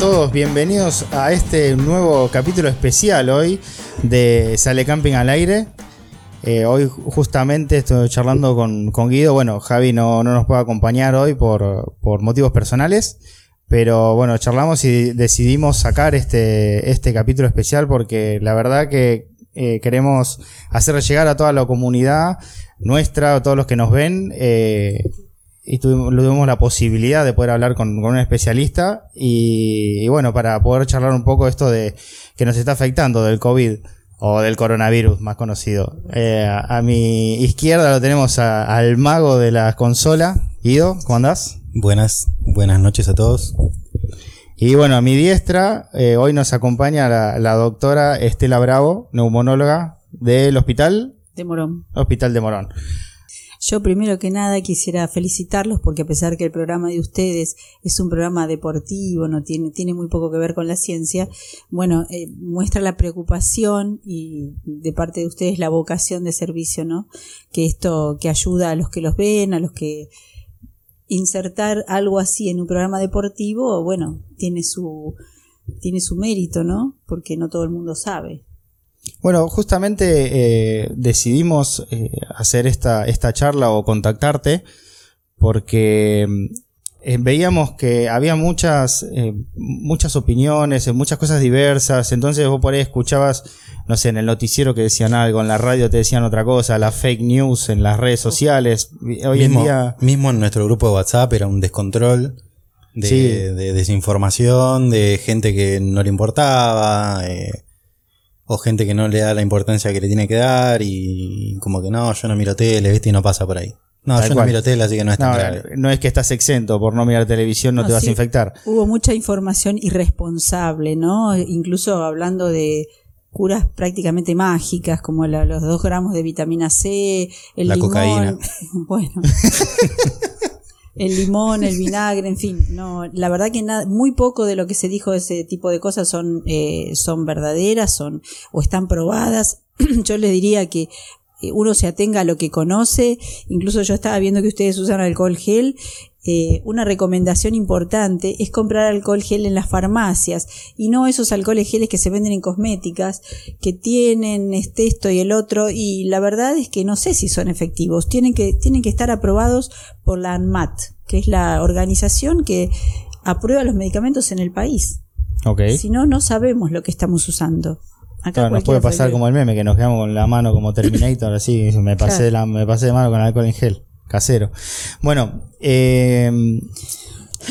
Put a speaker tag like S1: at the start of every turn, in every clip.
S1: todos, bienvenidos a este nuevo capítulo especial hoy de Sale Camping al aire. Eh, hoy justamente estoy charlando con, Guido. Bueno, Javi no, no, nos puede acompañar hoy por, por, motivos personales. Pero bueno, charlamos y decidimos sacar este, este capítulo especial porque la verdad que eh, queremos hacer llegar a toda la comunidad nuestra, a todos los que nos ven, eh, y tuvimos, la posibilidad de poder hablar con, un especialista y, bueno, para poder charlar un poco esto de que nos está afectando del COVID o del coronavirus más conocido. Eh, a, mi izquierda lo tenemos al mago de la consola, Guido, ¿cómo andás?
S2: Buenas, buenas noches a todos.
S1: Y bueno, a mi diestra eh, hoy nos acompaña la, la doctora Estela Bravo, neumonóloga del hospital
S3: de Morón.
S1: Hospital de Morón.
S3: Yo primero que nada quisiera felicitarlos porque a pesar que el programa de ustedes es un programa deportivo, no tiene, tiene muy poco que ver con la ciencia, bueno, eh, muestra la preocupación y de parte de ustedes la vocación de servicio, ¿no? Que esto, que ayuda a los que los ven, a los que insertar algo así en un programa deportivo, bueno, tiene su, tiene su mérito, ¿no? Porque no todo el mundo sabe.
S1: Bueno, justamente eh, decidimos eh, hacer esta, esta charla o contactarte porque eh, veíamos que había muchas, muchas opiniones, muchas cosas diversas, entonces vos por ahí escuchabas, no sé, en el noticiero que decían algo, en la radio te decían otra cosa, la fake news en las redes sociales.
S2: Hoy mismo, en día... Mismo en nuestro grupo de WhatsApp era un descontrol. De, de desinformación, de gente que no le importaba, eh, o gente que no le da la importancia que le tiene que dar y como que no, yo no miro tele, ¿viste? Y no pasa por ahí. No, yo no miro tele, así que no es tan
S1: no, No es que estás exento por no mirar televisión, no, te vas a infectar.
S3: Hubo mucha información irresponsable, ¿no? Incluso hablando de curas prácticamente mágicas, como los dos gramos de vitamina C, el la cocaína. Bueno. el limón, el vinagre, en fin, no, la verdad que nada, muy poco de lo que se dijo de ese tipo de cosas son, eh, son verdaderas, son, o están probadas. Yo les diría que uno se atenga a lo que conoce, incluso yo estaba viendo que ustedes usan alcohol gel, eh, una recomendación importante es comprar alcohol gel en las farmacias. Y no esos alcoholes geles que se venden en cosméticas que tienen este esto y el otro. Y la verdad es que no sé si son efectivos. Tienen que tienen que estar aprobados por la ANMAT que es la organización que aprueba los medicamentos en el país. Okay. si no no sabemos lo que estamos usando
S1: Acá nos puede pasar como el meme que nos quedamos con la mano como Terminator así me pasé la, me pasé de mano con alcohol en gel casero. Bueno, eh,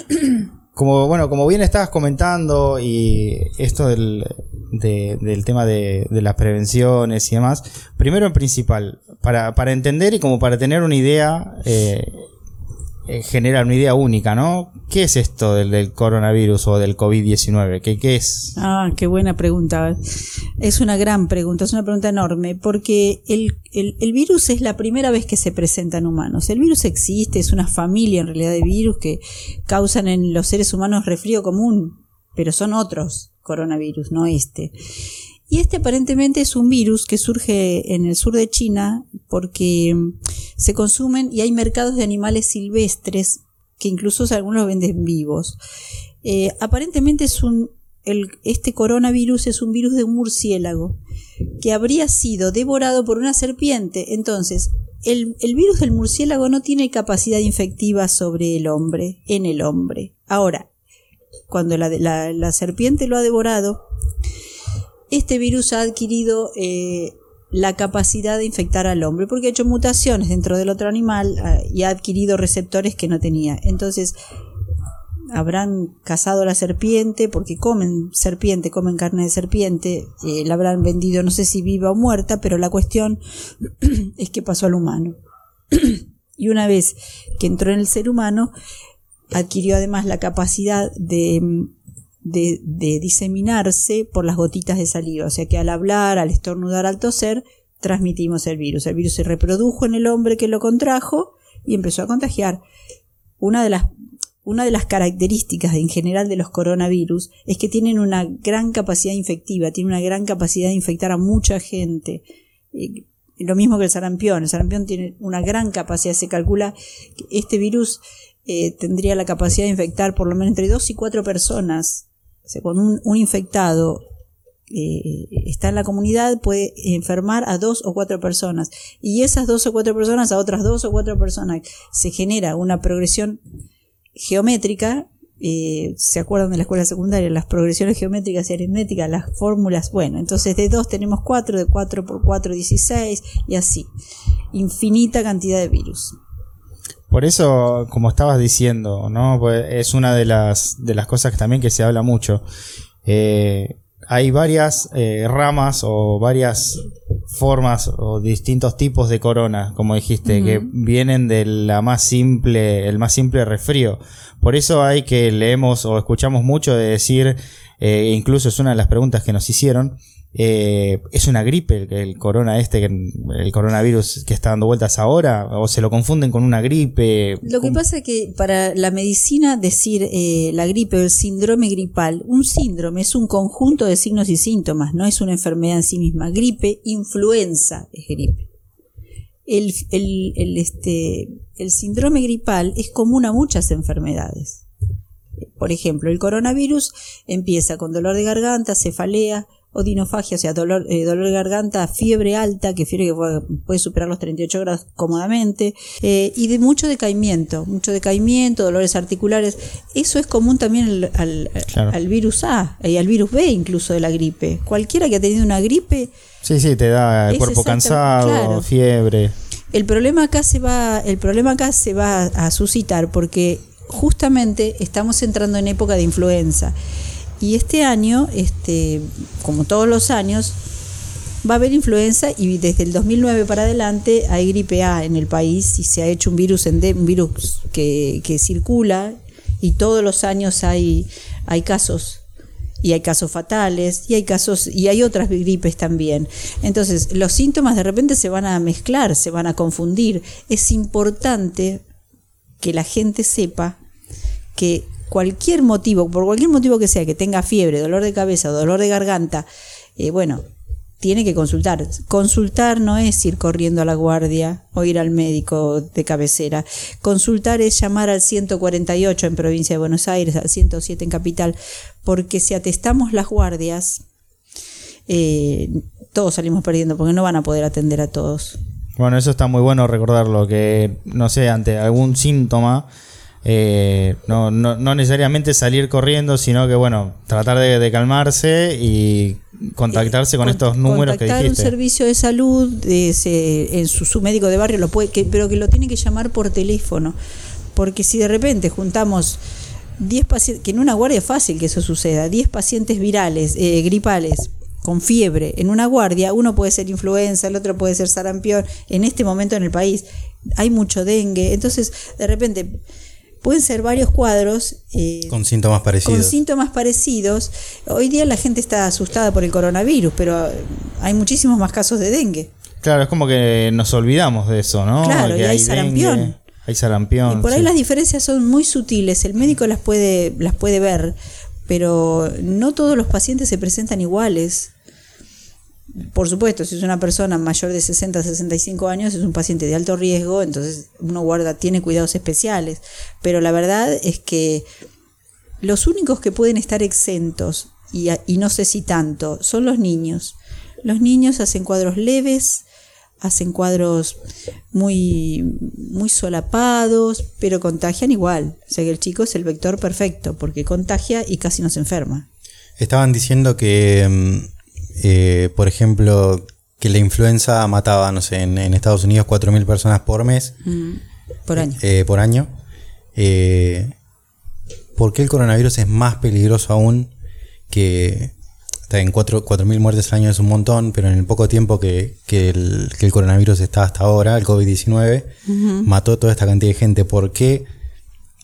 S1: como, bueno, como bien estabas comentando y esto del, del tema de, las prevenciones y demás, primero en principal, para, para entender y como para tener una idea eh, eh, generar una idea única, ¿no? ¿Qué es esto del, coronavirus o del COVID-19? ¿Qué, ¿Qué, es?
S3: Ah, qué buena pregunta. Es una gran pregunta, es una pregunta enorme, porque el, el, virus es la primera vez que se presenta en humanos. El virus existe, es una familia en realidad de virus que causan en los seres humanos resfrío común, pero son otros coronavirus, no este. Y este aparentemente es un virus que surge en el sur de China porque mm, se consumen y hay mercados de animales silvestres que incluso algunos venden vivos. Eh, aparentemente es un, este coronavirus es un virus de un murciélago que habría sido devorado por una serpiente. Entonces, el, virus del murciélago no tiene capacidad infectiva sobre el hombre, en el hombre. Ahora, cuando la serpiente lo ha devorado, este virus ha adquirido eh, la capacidad de infectar al hombre porque ha hecho mutaciones dentro del otro animal ah, y ha adquirido receptores que no tenía. Entonces, habrán cazado a la serpiente porque comen serpiente, comen carne de serpiente, eh, la habrán vendido no sé si viva o muerta, pero la cuestión es que pasó al humano. y una vez que entró en el ser humano, adquirió además la capacidad de de, diseminarse por las gotitas de saliva. O sea que al hablar, al estornudar, al toser, transmitimos el virus. El virus se reprodujo en el hombre que lo contrajo y empezó a contagiar. Una de las, una de las características en general de los coronavirus es que tienen una gran capacidad infectiva, tienen una gran capacidad de infectar a mucha gente. lo mismo que el sarampión. El sarampión tiene una gran capacidad. Se calcula que este virus eh, tendría la capacidad de infectar por lo menos entre dos y cuatro personas O sea, cuando un, infectado eh, está en la comunidad puede enfermar a dos o cuatro personas. Y esas dos o cuatro personas a otras dos o cuatro personas se genera una progresión geométrica eh, se acuerdan de la escuela secundaria las progresiones geométricas y aritméticas las fórmulas bueno entonces de 2 tenemos 4 de 4 por 4 16 y así. Infinita cantidad de virus
S1: por eso, como estabas diciendo, ¿no? Pues es una de las, de las cosas que también que se habla mucho. Eh, hay varias eh, ramas o varias formas o distintos tipos de corona, como dijiste, que vienen de la más simple, el más simple resfrío. Por eso hay que leemos o escuchamos mucho de decir, eh, incluso es una de las preguntas que nos hicieron, eh, es una gripe el, corona este, el coronavirus que está dando vueltas ahora, o se lo confunden con una gripe.
S3: Lo que pasa es que para la medicina decir eh, la gripe o el síndrome gripal, un síndrome es un conjunto de signos y síntomas, no es una enfermedad en sí misma. Gripe, influenza es gripe. El, el, este, el síndrome gripal es común a muchas enfermedades. Por ejemplo, el coronavirus empieza con dolor de garganta, cefalea, odinofagia, o sea, dolor, eh, dolor de garganta, fiebre alta, que fiebre que puede, superar los 38 grados cómodamente, eh, y de mucho decaimiento, mucho decaimiento, dolores articulares. Eso es común también al, al, virus A y al virus B incluso de la gripe. Cualquiera que ha tenido una gripe...
S1: Sí, sí, te da el cuerpo cansado, fiebre.
S3: El problema acá se va, el problema acá se va a suscitar porque justamente estamos entrando en época de influenza. Y este año, este, como todos los años, va a haber influenza y desde el 2009 para adelante hay gripe A en el país y se ha hecho un virus, un virus que, que circula y todos los años hay, hay casos y hay casos fatales y hay casos y hay otras gripes también. Entonces, los síntomas de repente se van a mezclar, se van a confundir. Es importante que la gente sepa que cualquier motivo, por cualquier motivo que sea, que tenga fiebre, dolor de cabeza, dolor de garganta, eh, bueno, tiene que consultar. Consultar no es ir corriendo a la guardia o ir al médico de cabecera. Consultar es llamar al 148 en provincia de Buenos Aires, al 107 en capital, porque si atestamos las guardias, eh, todos salimos perdiendo porque no van a poder atender a todos.
S1: Bueno, eso está muy bueno recordarlo, que no sé, ante algún síntoma eh, no, no, no, necesariamente salir corriendo, sino que bueno, tratar de, calmarse y contactarse con, estos números que dijiste.
S3: un servicio de salud en su, médico de barrio, lo puede, pero que lo tiene que llamar por teléfono, porque si de repente juntamos 10 pacientes, que en una guardia es fácil que eso suceda, 10 pacientes virales, eh, gripales, con fiebre en una guardia, uno puede ser influenza, el otro puede ser sarampión, en este momento en el país hay mucho dengue, entonces de repente pueden ser varios cuadros.
S2: Eh, con síntomas parecidos.
S3: Con síntomas parecidos. Hoy día la gente está asustada por el coronavirus, pero eh, hay muchísimos más casos de dengue.
S1: Claro, es como que nos olvidamos de eso, ¿no?
S3: Claro, y hay, sarampión.
S1: hay sarampión.
S3: Y por ahí las diferencias son muy sutiles. El médico las puede, las puede ver, pero no todos los pacientes se presentan iguales. Por supuesto, si es una persona mayor de 60 a 65 años, es un paciente de alto riesgo, entonces uno guarda, tiene cuidados especiales. Pero la verdad es que los únicos que pueden estar exentos, y, y no sé si tanto, son los niños. Los niños hacen cuadros leves, hacen cuadros muy, muy solapados, pero contagian igual. O sea que el chico es el vector perfecto, porque contagia y casi no se enferma.
S2: Estaban diciendo que mm, eh, por ejemplo, que la influenza mataba, no sé, en, Estados Unidos 4.000 personas por mes.
S3: Mm, por año.
S2: Eh, por año. Eh, ¿Por qué el coronavirus es más peligroso aún que... En 4.000 muertes al año es un montón, pero en el poco tiempo que, el, coronavirus está hasta ahora, el COVID-19, mató toda esta cantidad de gente. ¿Por qué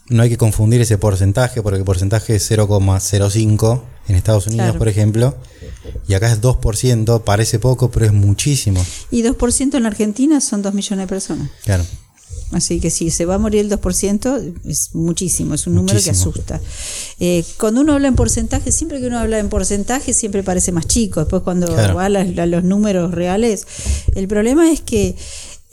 S2: no hay que confundir ese porcentaje? Porque el porcentaje es 0,05 en Estados Unidos, por ejemplo, y acá es 2%, parece poco, pero es muchísimo.
S3: Y 2% en la Argentina son 2 millones de personas.
S2: Claro.
S3: Así que si se va a morir el 2%, es muchísimo, es un número que asusta. Eh, cuando uno habla en porcentaje, siempre que uno habla en porcentaje, siempre parece más chico. Después, cuando va a, los números reales, el problema es que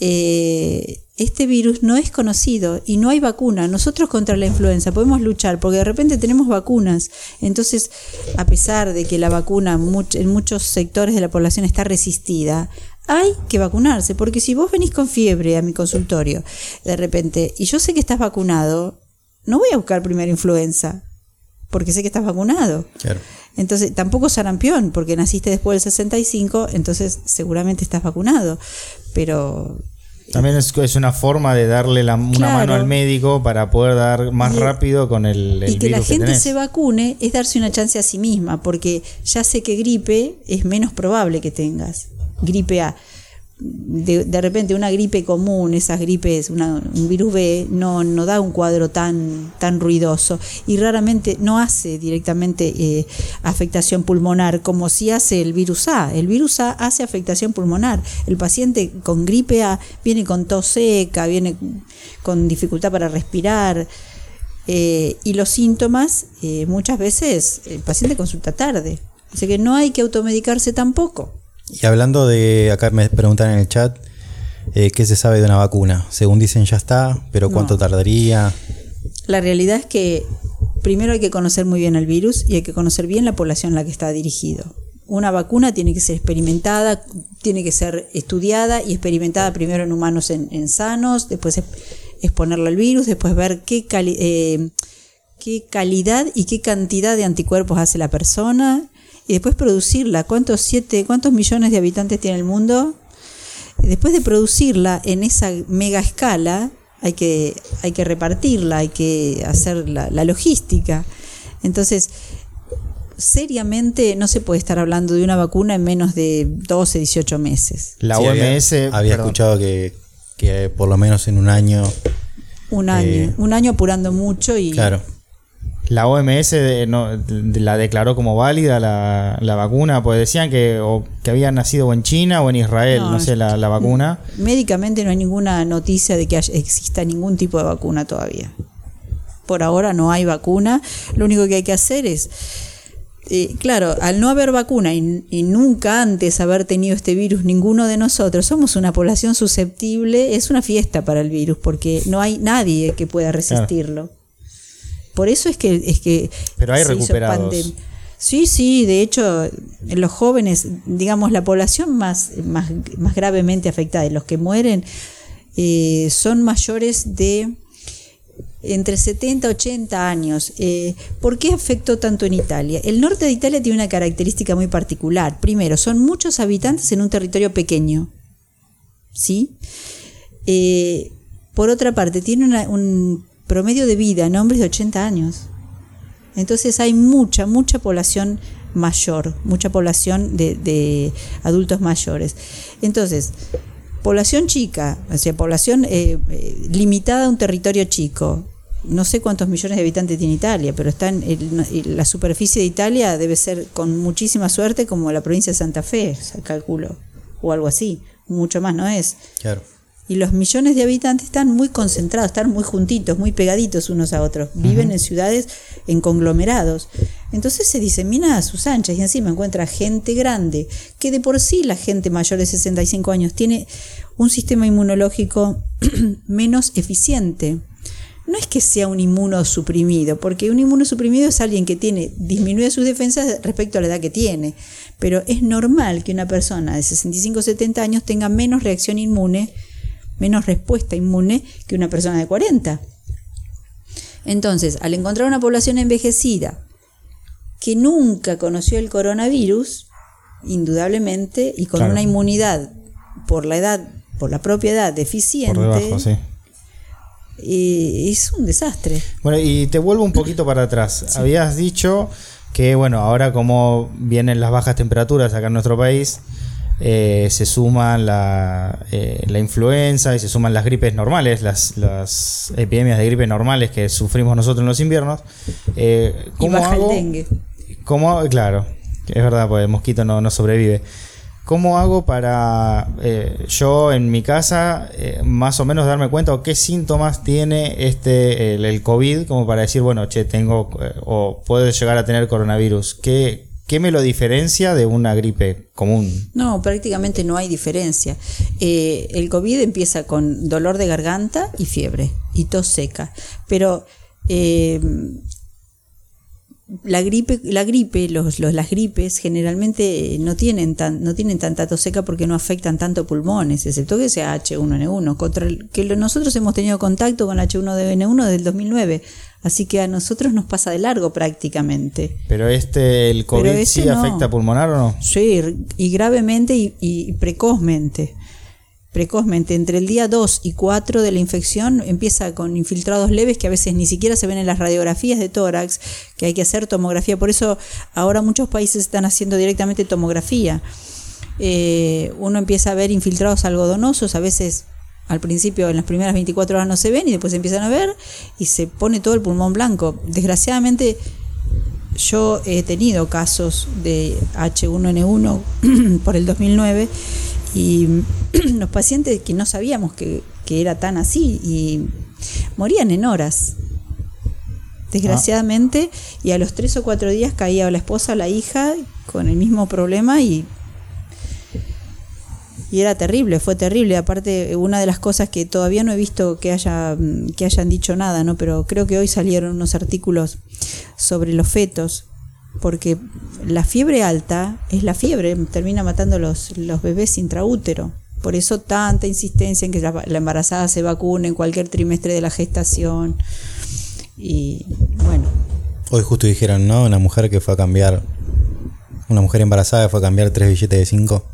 S3: eh, este virus no es conocido y no hay vacuna. Nosotros contra la influenza podemos luchar porque de repente tenemos vacunas. Entonces, a pesar de que la vacuna en muchos sectores de la población está resistida, hay que vacunarse, porque si vos venís con fiebre a mi consultorio de repente y yo sé que estás vacunado, no voy a buscar primero influenza, porque sé que estás vacunado. Entonces, tampoco sarampión, porque naciste después del 65, entonces seguramente estás vacunado. Pero
S1: también es, es, una forma de darle la, una mano al médico para poder dar más rápido con el,
S3: el Y que la gente se vacune es darse una chance a sí misma, porque ya sé que gripe es menos probable que tengas. Gripe A de, repente una gripe común, esas gripes, un virus B, no, no da un cuadro tan, tan ruidoso y raramente no hace directamente eh, afectación pulmonar como si hace el virus A. El virus A hace afectación pulmonar. El paciente con gripe A viene con tos seca, viene con dificultad para respirar. Eh, y los síntomas, eh, muchas veces el paciente consulta tarde. Así que no hay que automedicarse tampoco.
S2: Y hablando de, acá me preguntan en el chat, eh, ¿qué se sabe de una vacuna? Según dicen ya está, pero ¿cuánto tardaría?
S3: La realidad es que primero hay que conocer muy bien el virus y hay que conocer bien la población a la que está dirigido. Una vacuna tiene que ser experimentada, tiene que ser estudiada y experimentada primero en humanos en, sanos, después exponerla al virus, después ver qué, eh, qué calidad y qué cantidad de anticuerpos hace la persona y después producirla. ¿Cuántos, siete, ¿Cuántos millones de habitantes tiene el mundo? Después de producirla en esa mega escala, hay que, hay que repartirla, hay que hacer la, logística. Entonces, seriamente no se puede estar hablando de una vacuna en menos de 12, 18 meses.
S2: La OMS... Había, escuchado que, por lo menos en un año...
S3: Un año, eh, un año apurando mucho y...
S2: Claro
S1: la OMS la declaró como válida la, vacuna, pues decían que, o, que había nacido en China o en Israel, no, sé, la, vacuna.
S3: Médicamente no hay ninguna noticia de que exista ningún tipo de vacuna todavía. Por ahora no hay vacuna, lo único que hay que hacer es... Eh, claro, al no haber vacuna y, y, nunca antes haber tenido este virus, ninguno de nosotros, somos una población susceptible, es una fiesta para el virus, porque no hay nadie que pueda resistirlo. Por eso es que... Es que
S1: Pero hay recuperados.
S3: Sí, sí, de hecho, los jóvenes, digamos, la población más, más, más gravemente afectada, los que mueren, eh, son mayores de entre 70 y 80 años. Eh, ¿Por qué afectó tanto en Italia? El norte de Italia tiene una característica muy particular. Primero, son muchos habitantes en un territorio pequeño. ¿Sí? Eh, por otra parte, tiene una, un promedio de vida en hombres de 80 años. Entonces hay mucha, mucha población mayor, mucha población de, adultos mayores. Entonces, población chica, o sea, población eh, eh, limitada a un territorio chico. No sé cuántos millones de habitantes tiene Italia, pero está en, la superficie de Italia debe ser con muchísima suerte como la provincia de Santa Fe, calculo, o algo así. Mucho más no es.
S2: Claro
S3: y los millones de habitantes están muy concentrados, están muy juntitos, muy pegaditos unos a otros, viven en ciudades en conglomerados. Entonces se disemina a sus anchas y encima encuentra gente grande, que de por sí la gente mayor de 65 años tiene un sistema inmunológico menos eficiente. No es que sea un inmunosuprimido, porque un inmunosuprimido es alguien que tiene disminuye sus defensas respecto a la edad que tiene, pero es normal que una persona de 65 o 70 años tenga menos reacción inmune menos respuesta inmune que una persona de 40. Entonces, al encontrar una población envejecida que nunca conoció el coronavirus, indudablemente, y con una inmunidad por la edad, por la propia edad deficiente, eh, es un desastre.
S1: Bueno, y te vuelvo un poquito para atrás. Habías dicho que, bueno, ahora como vienen las bajas temperaturas acá en nuestro país, eh, se suman eh, la, influenza y se suman las gripes normales, las, epidemias de gripe normales que sufrimos nosotros en los inviernos.
S3: Eh, ¿cómo y hago? el dengue.
S1: ¿cómo, claro, es verdad, porque el mosquito no, sobrevive. ¿Cómo hago para yo en mi casa más o menos darme cuenta o qué síntomas tiene este el, el, COVID como para decir, bueno, che, tengo o puedo llegar a tener coronavirus? ¿Qué, ¿Qué me lo diferencia de una gripe común?
S3: No, prácticamente no hay diferencia. Eh, el COVID empieza con dolor de garganta y fiebre y tos seca, pero eh, la gripe, la gripe los, los, las gripes generalmente no tienen, tan, no tienen tanta tos seca porque no afectan tanto pulmones, excepto que sea H1N1, contra el, que nosotros hemos tenido contacto con H1N1 desde el 2009, así que a nosotros nos pasa de largo prácticamente.
S1: Pero este, el COVID sí afecta pulmonar o no?
S3: Sí, y gravemente y, y precozmente precozmente, entre el día 2 y 4 de la infección, empieza con infiltrados leves que a veces ni siquiera se ven en las radiografías de tórax, que hay que hacer tomografía. Por eso ahora muchos países están haciendo directamente tomografía. Eh, uno empieza a ver infiltrados algodonosos, a veces al principio en las primeras 24 horas no se ven y después empiezan a ver y se pone todo el pulmón blanco. Desgraciadamente yo he tenido casos de H1N1 por el 2009 y los pacientes que no sabíamos que, era tan así y morían en horas. Desgraciadamente, y a los tres o cuatro días caía la esposa o la hija con el mismo problema y, y era terrible, fue terrible. Aparte, una de las cosas que todavía no he visto que, haya, que hayan dicho nada, ¿no? pero creo que hoy salieron unos artículos sobre los fetos porque la fiebre alta es la fiebre, termina matando los, los bebés intraútero. Por eso tanta insistencia en que la, embarazada se vacune en cualquier trimestre de la gestación. Y bueno.
S2: Hoy justo dijeron, ¿no? Una mujer que fue a cambiar, una mujer embarazada fue a cambiar tres billetes de cinco.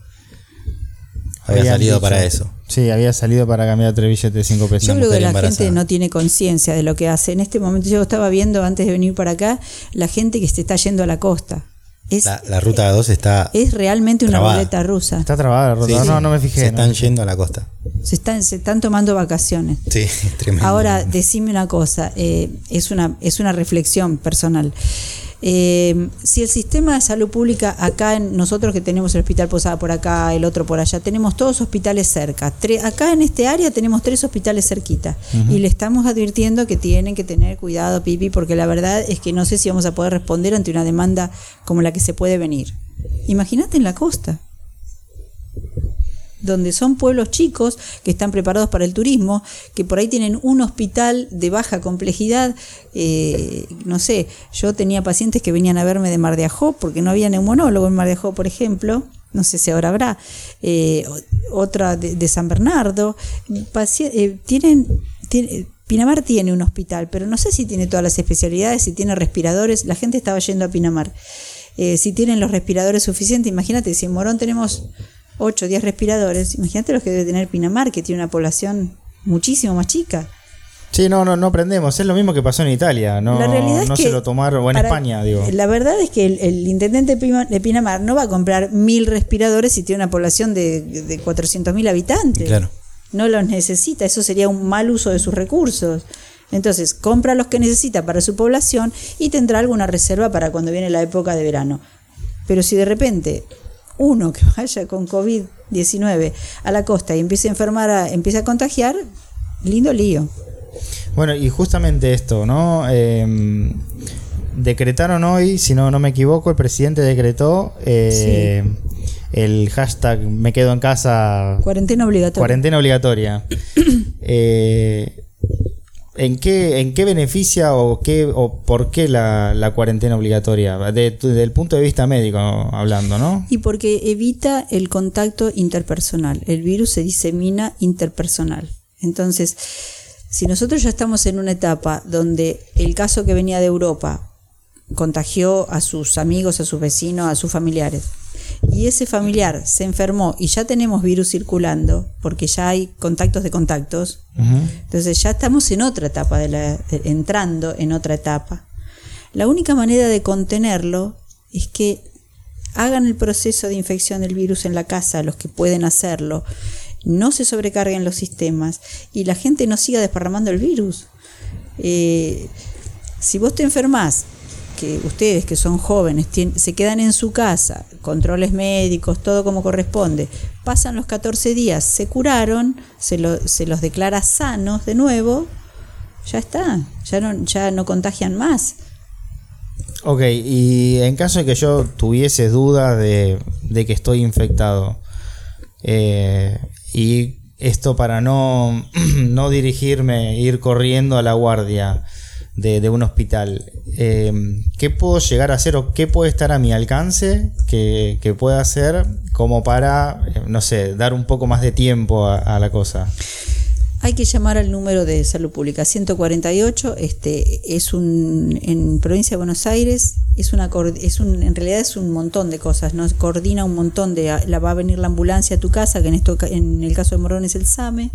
S2: Había salido para eso.
S1: Sí, había salido para cambiar tres billetes de 5 pesos.
S3: Yo creo que la gente no tiene conciencia de lo que hace. En este momento yo estaba viendo antes de venir para acá la gente que se está yendo a la costa.
S2: Es, la, ruta 2 está.
S3: Es realmente una ruleta rusa.
S1: Está trabada la ruta. no, no me fijé.
S2: Se están yendo a la costa.
S3: Se están, se están tomando vacaciones.
S2: Sí, tremendo.
S3: Ahora, decime una cosa. Eh, es, una, es una reflexión personal. Eh, si el sistema de salud pública acá, nosotros que tenemos el Hospital Posada por acá, el otro por allá, tenemos todos hospitales cerca. acá en este área tenemos tres hospitales cerquita y le estamos advirtiendo que tienen que tener cuidado, Pipi, porque la verdad es que no sé si vamos a poder responder ante una demanda como la que se puede venir. Imagínate en la costa donde son pueblos chicos que están preparados para el turismo, que por ahí tienen un hospital de baja complejidad. Eh, no sé, yo tenía pacientes que venían a verme de Mar de Ajó, porque no había neumonólogo en Mar de Ajó, por ejemplo. No sé si ahora habrá. Eh, otra de, San Bernardo. Eh, tienen, Pinamar tiene un hospital, pero no sé si tiene todas las especialidades, si tiene respiradores. La gente estaba yendo a Pinamar. si tienen los respiradores suficientes, imagínate, si en Morón tenemos 8 o 10 respiradores, imagínate los que debe tener Pinamar, que tiene una población muchísimo más chica.
S1: Sí, no, no, no aprendemos. Es lo mismo que pasó en Italia. No, no se lo tomaron, o en España, digo.
S3: La verdad es que el, intendente de Pinamar no va a comprar mil respiradores si tiene una población de, de 400.000 habitantes.
S2: Claro.
S3: No los necesita. Eso sería un mal uso de sus recursos. Entonces, compra los que necesita para su población y tendrá alguna reserva para cuando viene la época de verano. Pero si de repente uno que vaya con COVID-19 a la costa y empiece a enfermar, a, empiece a contagiar, lindo lío.
S1: Bueno, y justamente esto, ¿no? Em, decretaron hoy, si no, no me equivoco, el presidente decretó eh, el hashtag me quedo en casa.
S3: Cuarentena obligatoria.
S1: Cuarentena obligatoria. eh, ¿En qué, ¿En qué beneficia o, qué, o por qué la, cuarentena obligatoria? desde el punto de vista médico hablando, ¿no?
S3: Y porque evita el contacto interpersonal. El virus se disemina interpersonal. Entonces, si nosotros ya estamos en una etapa donde el caso que venía de Europa contagió a sus amigos, a sus vecinos, a sus familiares, y ese familiar se enfermó y ya tenemos virus circulando, porque ya hay contactos de contactos, entonces ya estamos en otra etapa, de la, entrando en otra etapa. La única manera de contenerlo es que hagan el proceso de infección del virus en la casa, los que pueden hacerlo, no se sobrecarguen los sistemas y la gente no siga desparramando el virus. Eh, si vos te enfermás que ustedes que son jóvenes se quedan en su casa, controles médicos, todo como corresponde, pasan los 14 días, se curaron, se, los declara sanos de nuevo, ya está, ya no, ya no contagian más.
S1: Ok, y en caso de que yo tuviese dudas de, de que estoy infectado, eh, y esto para no, no dirigirme, ir corriendo a la guardia de, un hospital, eh, ¿qué puedo llegar a hacer o qué puede estar a mi alcance que, que pueda hacer como para, eh, no sé, dar un poco más de tiempo a, a la cosa?
S3: Hay que llamar al número de salud pública 148, este es un en provincia de Buenos Aires, es una es un en realidad es un montón de cosas, nos coordina un montón de la va a venir la ambulancia a tu casa, que en esto en el caso de Morón es el SAME,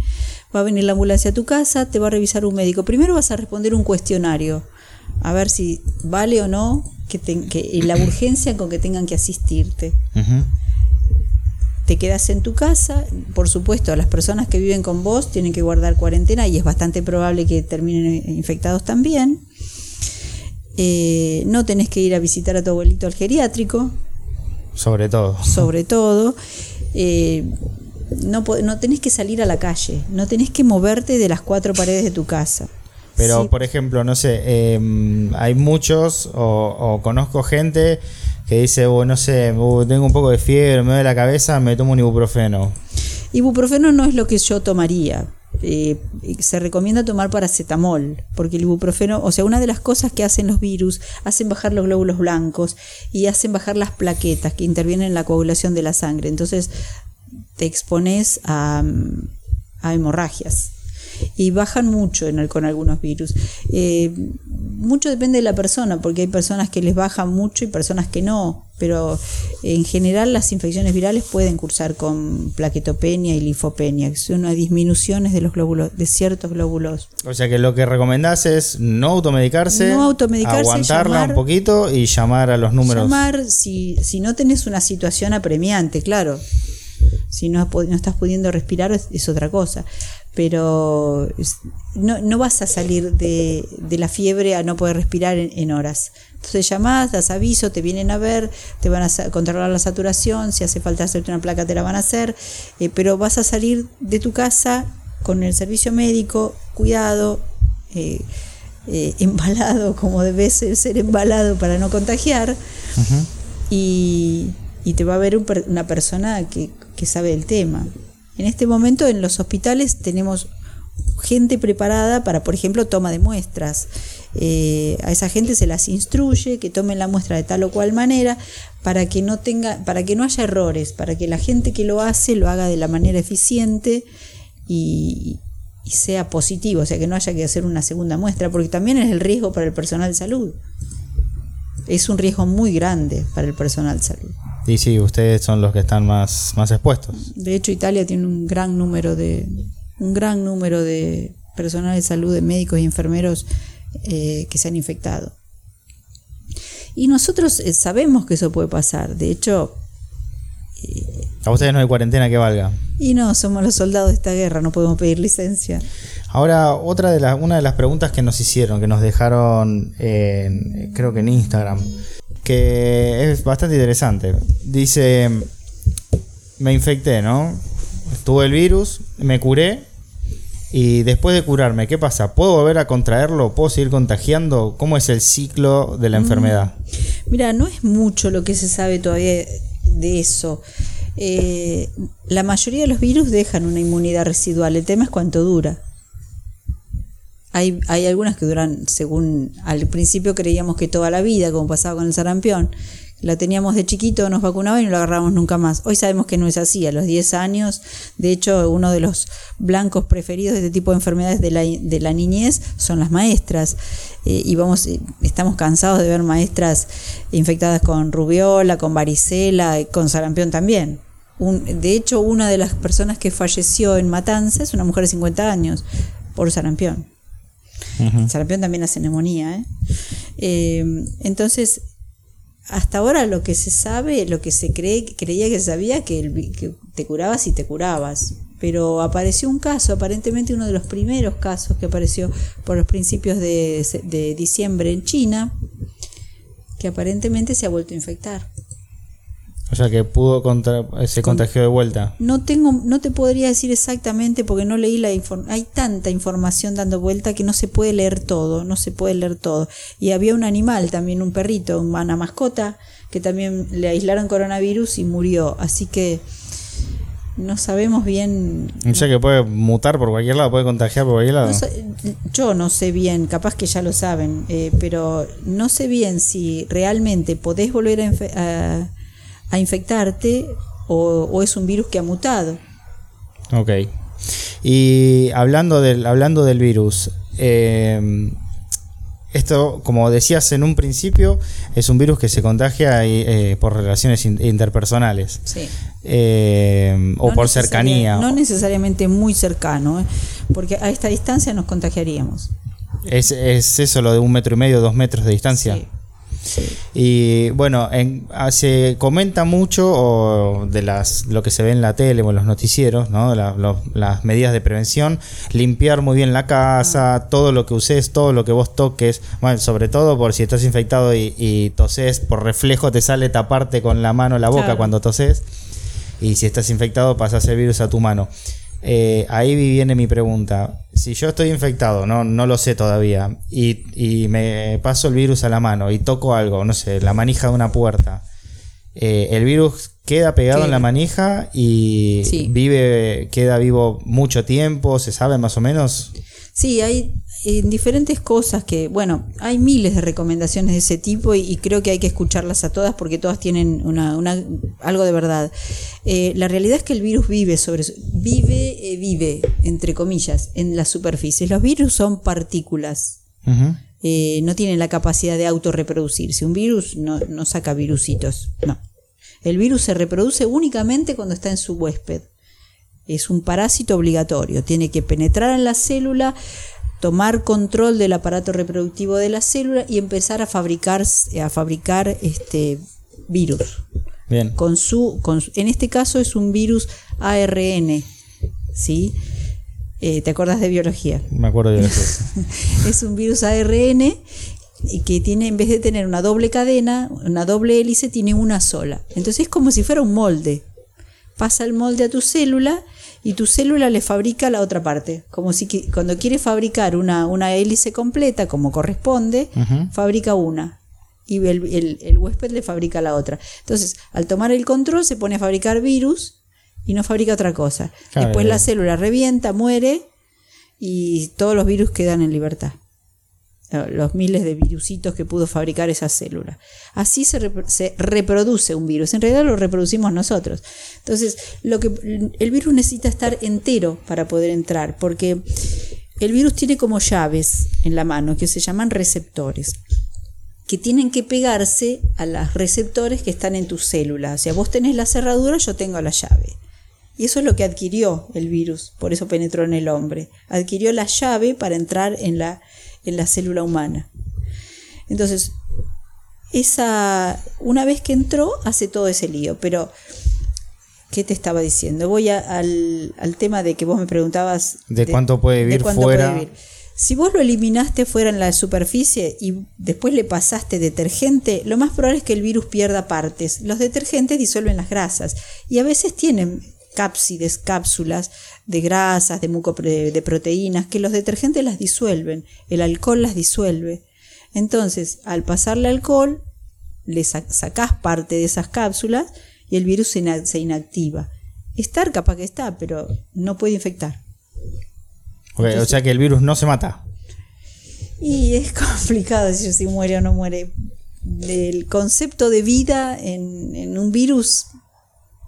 S3: va a venir la ambulancia a tu casa, te va a revisar un médico. Primero vas a responder un cuestionario a ver si vale o no que, te- que la urgencia con que tengan que asistirte. Te quedas en tu casa, por supuesto, las personas que viven con vos tienen que guardar cuarentena y es bastante probable que terminen infectados también. Eh, no tenés que ir a visitar a tu abuelito al geriátrico,
S1: Sobre todo.
S3: sobre todo. Eh, no, no tenés que salir a la calle, no tenés que moverte de las cuatro paredes de tu casa.
S1: Pero,
S3: Sí.
S1: por ejemplo, no sé, eh, hay muchos o, o conozco gente que dice, "Oh, no sé, tengo un poco de fiebre, me duele la cabeza, me tomo un ibuprofeno.
S3: Ibuprofeno no es lo que yo tomaría. Eh, se recomienda tomar paracetamol, porque el ibuprofeno, o sea, una de las cosas que hacen los virus, hacen bajar los glóbulos blancos y hacen bajar las plaquetas que intervienen en la coagulación de la sangre. Entonces te expones a, mm, a hemorragias. Y bajan mucho en el- con algunos virus. Eh, mucho depende de la persona, porque hay personas que les bajan mucho y personas que no. Pero en general las infecciones virales pueden cursar con plaquetopenia y linfopenia, que son unas disminuciones de los glóbulos, de ciertos glóbulos.
S1: O sea que lo que recomendás es no automedicarse,
S3: No automedicarse,
S1: aguantarla
S3: llamar-
S1: un poquito y llamar a los números.
S3: Llamar si, si no tenés una situación apremiante, claro. Si no, no estás pudiendo respirar es, es otra cosa. Pero no, no vas a salir de, de la fiebre a no poder respirar en, en horas. Entonces llamás, das aviso, te vienen a ver, te van a controlar la saturación, si hace falta hacerte una placa te la van a hacer, eh, pero vas a salir de tu casa con el servicio médico, cuidado, eh, eh, embalado como debe ser, ser embalado para no contagiar y, y te va a ver un una persona que, que sabe del tema. En este momento en los hospitales tenemos gente preparada para, por ejemplo, toma de muestras. Eh, a esa gente se las instruye que tomen la muestra de tal o cual manera para que no tenga, para que no haya errores, para que la gente que lo hace lo haga de la manera eficiente y, y sea positivo, o sea que no haya que hacer una segunda muestra, porque también es el riesgo para el personal de salud. Es un riesgo muy grande para el personal de salud.
S1: Y sí, ustedes son los que están más, más expuestos.
S3: De hecho, Italia tiene un gran número de un gran número de personal de salud, de médicos y enfermeros eh, que se han infectado. Y nosotros eh, sabemos que eso puede pasar. De hecho,
S1: A ustedes no hay cuarentena que valga.
S3: y no somos los soldados de esta guerra, no podemos pedir licencia.
S1: Ahora, otra de las, una de las preguntas que nos hicieron, que nos dejaron en, creo que en Instagram, que es bastante interesante. Dice, me infecté, ¿no? Tuve el virus, me curé y después de curarme, ¿qué pasa? ¿Puedo volver a contraerlo? ¿Puedo seguir contagiando? ¿Cómo es el ciclo de la enfermedad?
S3: Mira, no es mucho lo que se sabe todavía de eso. Eh, la mayoría de los virus dejan una inmunidad residual. El tema es cuánto dura. Hay, hay algunas que duran, según al principio creíamos que toda la vida, como pasaba con el sarampión. La teníamos de chiquito, nos vacunaba y no la agarramos nunca más. Hoy sabemos que no es así. A los 10 años, de hecho, uno de los blancos preferidos de este tipo de enfermedades de la, de la niñez son las maestras. Eh, y vamos, eh, estamos cansados de ver maestras infectadas con rubiola, con varicela, eh, con sarampión también. Un- de hecho, una de las personas que falleció en Matanza es una mujer de 50 años por sarampión. El sarampión también hace neumonía. ¿eh? Eh, entonces, hasta ahora lo que se sabe, lo que se cree, creía que se sabía, que, el te curabas y te curabas. Pero apareció un caso, aparentemente uno de los primeros casos que apareció por los principios de diciembre en China, que aparentemente se ha vuelto a infectar.
S1: O sea que pudo contra, se contagió de vuelta.
S3: No tengo, no te podría decir exactamente porque no leí la información. Hay tanta información dando vuelta que no se puede leer todo, no se puede leer todo. Y había un animal también, un perrito, una mascota, que también le aislaron coronavirus y murió. Así que no sabemos bien.
S1: O sea que puede mutar por cualquier lado, puede contagiar por cualquier lado.
S3: yo no sé bien, capaz que ya lo saben, eh, pero no sé bien si realmente podés volver a a infectarte o, es un virus que ha mutado.
S1: Ok. Y hablando del, hablando del virus, eh, esto, como decías en un principio, es un virus que se contagia eh, por relaciones interpersonales. Sí. Eh, o por cercanía.
S3: No necesariamente muy cercano, porque a esta distancia nos contagiaríamos.
S1: ¿Es, ¿Es, eso lo de un metro y medio, dos metros de distancia? Sí. Y bueno, en, se comenta mucho de las, lo que se ve en la tele o en los noticieros, ¿no? las medidas de prevención, limpiar muy bien la casa, ah. todo lo que uses, todo lo que vos toques, bueno, sobre todo por si estás infectado y, y toses, por reflejo te sale taparte con la mano la boca cuando toses, y si estás infectado pasas el virus a tu mano. Eh, ahí viene mi pregunta. Si yo estoy infectado, no, no lo sé todavía, y, me paso el virus a la mano y toco algo, no sé, la manija de una puerta, eh, el virus queda pegado en la manija y vive, queda vivo mucho tiempo, ¿se sabe más o menos?
S3: Sí, hay en diferentes cosas que, bueno, hay miles de recomendaciones de ese tipo y, creo que hay que escucharlas a todas porque todas tienen una, una algo de verdad. Eh, la realidad es que el virus vive sobre vive eh, vive entre comillas en las superficies. Los virus son partículas. Eh, no tienen la capacidad de autorreproducirse. Un virus no, no saca virusitos, no. El virus se reproduce únicamente cuando está en su huésped. Es un parásito obligatorio. Tiene que penetrar en la célula, tomar control del aparato reproductivo de la célula y empezar a fabricar, a fabricar este virus. Bien. Con su, en este caso es un virus ARN, ¿sí? Eh, ¿Te acuerdas de biología?
S1: Me acuerdo de biología.
S3: es un virus ARN y que tiene, en vez de tener una doble cadena, una doble hélice, tiene una sola. Entonces es como si fuera un molde. Pasa el molde a tu célula y tu célula le fabrica la otra parte. Como si cuando quiere fabricar una, una hélice completa, como corresponde, fabrica una. Y el, huésped le fabrica la otra. Entonces, al tomar el control, se pone a fabricar virus y no fabrica otra cosa. Después la célula revienta, muere y todos los virus quedan en libertad los miles de virusitos que pudo fabricar esa célula. Así se, reproduce un virus. En realidad lo reproducimos nosotros. Entonces, lo que, el virus necesita estar entero para poder entrar, porque el virus tiene como llaves en la mano que se llaman receptores que tienen que pegarse a los receptores que están en tu célula. O sea, vos tenés la cerradura, yo tengo la llave. Y eso es lo que adquirió el virus, por eso penetró en el hombre. Adquirió la llave para entrar en la en la célula humana. Entonces, esa, una vez que entró, hace todo ese lío, pero ¿qué te estaba diciendo? Voy al, tema de que vos me preguntabas...
S1: ¿De, cuánto puede vivir fuera?
S3: Si vos lo eliminaste fuera en la superficie y después le pasaste detergente, lo más probable es que el virus pierda partes. Los detergentes disuelven las grasas y a veces tienen cápsides, cápsulas de grasas, de, muco, de proteínas, que los detergentes las disuelven, el alcohol las disuelve. Entonces, al pasarle alcohol, le sacás parte de esas cápsulas y el virus se, inactiva. Estar capaz que está, pero no puede infectar.
S1: o sea que el virus no se mata.
S3: Y es complicado decir si muere o no muere. El concepto de vida en, en un virus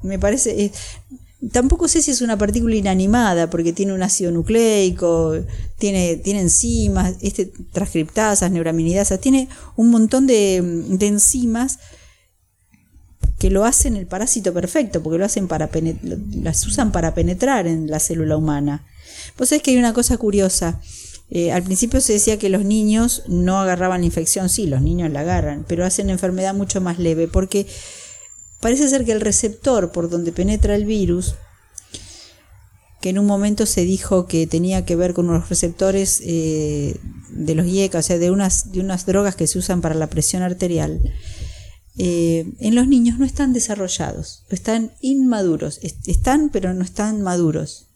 S3: me parece Tampoco sé si es una partícula inanimada, porque tiene un ácido nucleico, tiene, tiene enzimas, este, transcriptasas, neuraminidasas, tiene un montón de, enzimas que lo hacen el parásito perfecto, porque lo hacen para las usan para penetrar en la célula humana. Vos sabés que hay una cosa curiosa. Eh, al principio se decía que los niños no agarraban la infección, sí, los niños la agarran, pero hacen enfermedad mucho más leve, porque Parece ser que el receptor por donde penetra el virus, que en un momento se dijo que tenía que ver con los receptores eh, de los IECA, o sea, de unas, de unas drogas que se usan para la presión arterial, eh, en los niños no están desarrollados, están inmaduros, están pero no están maduros.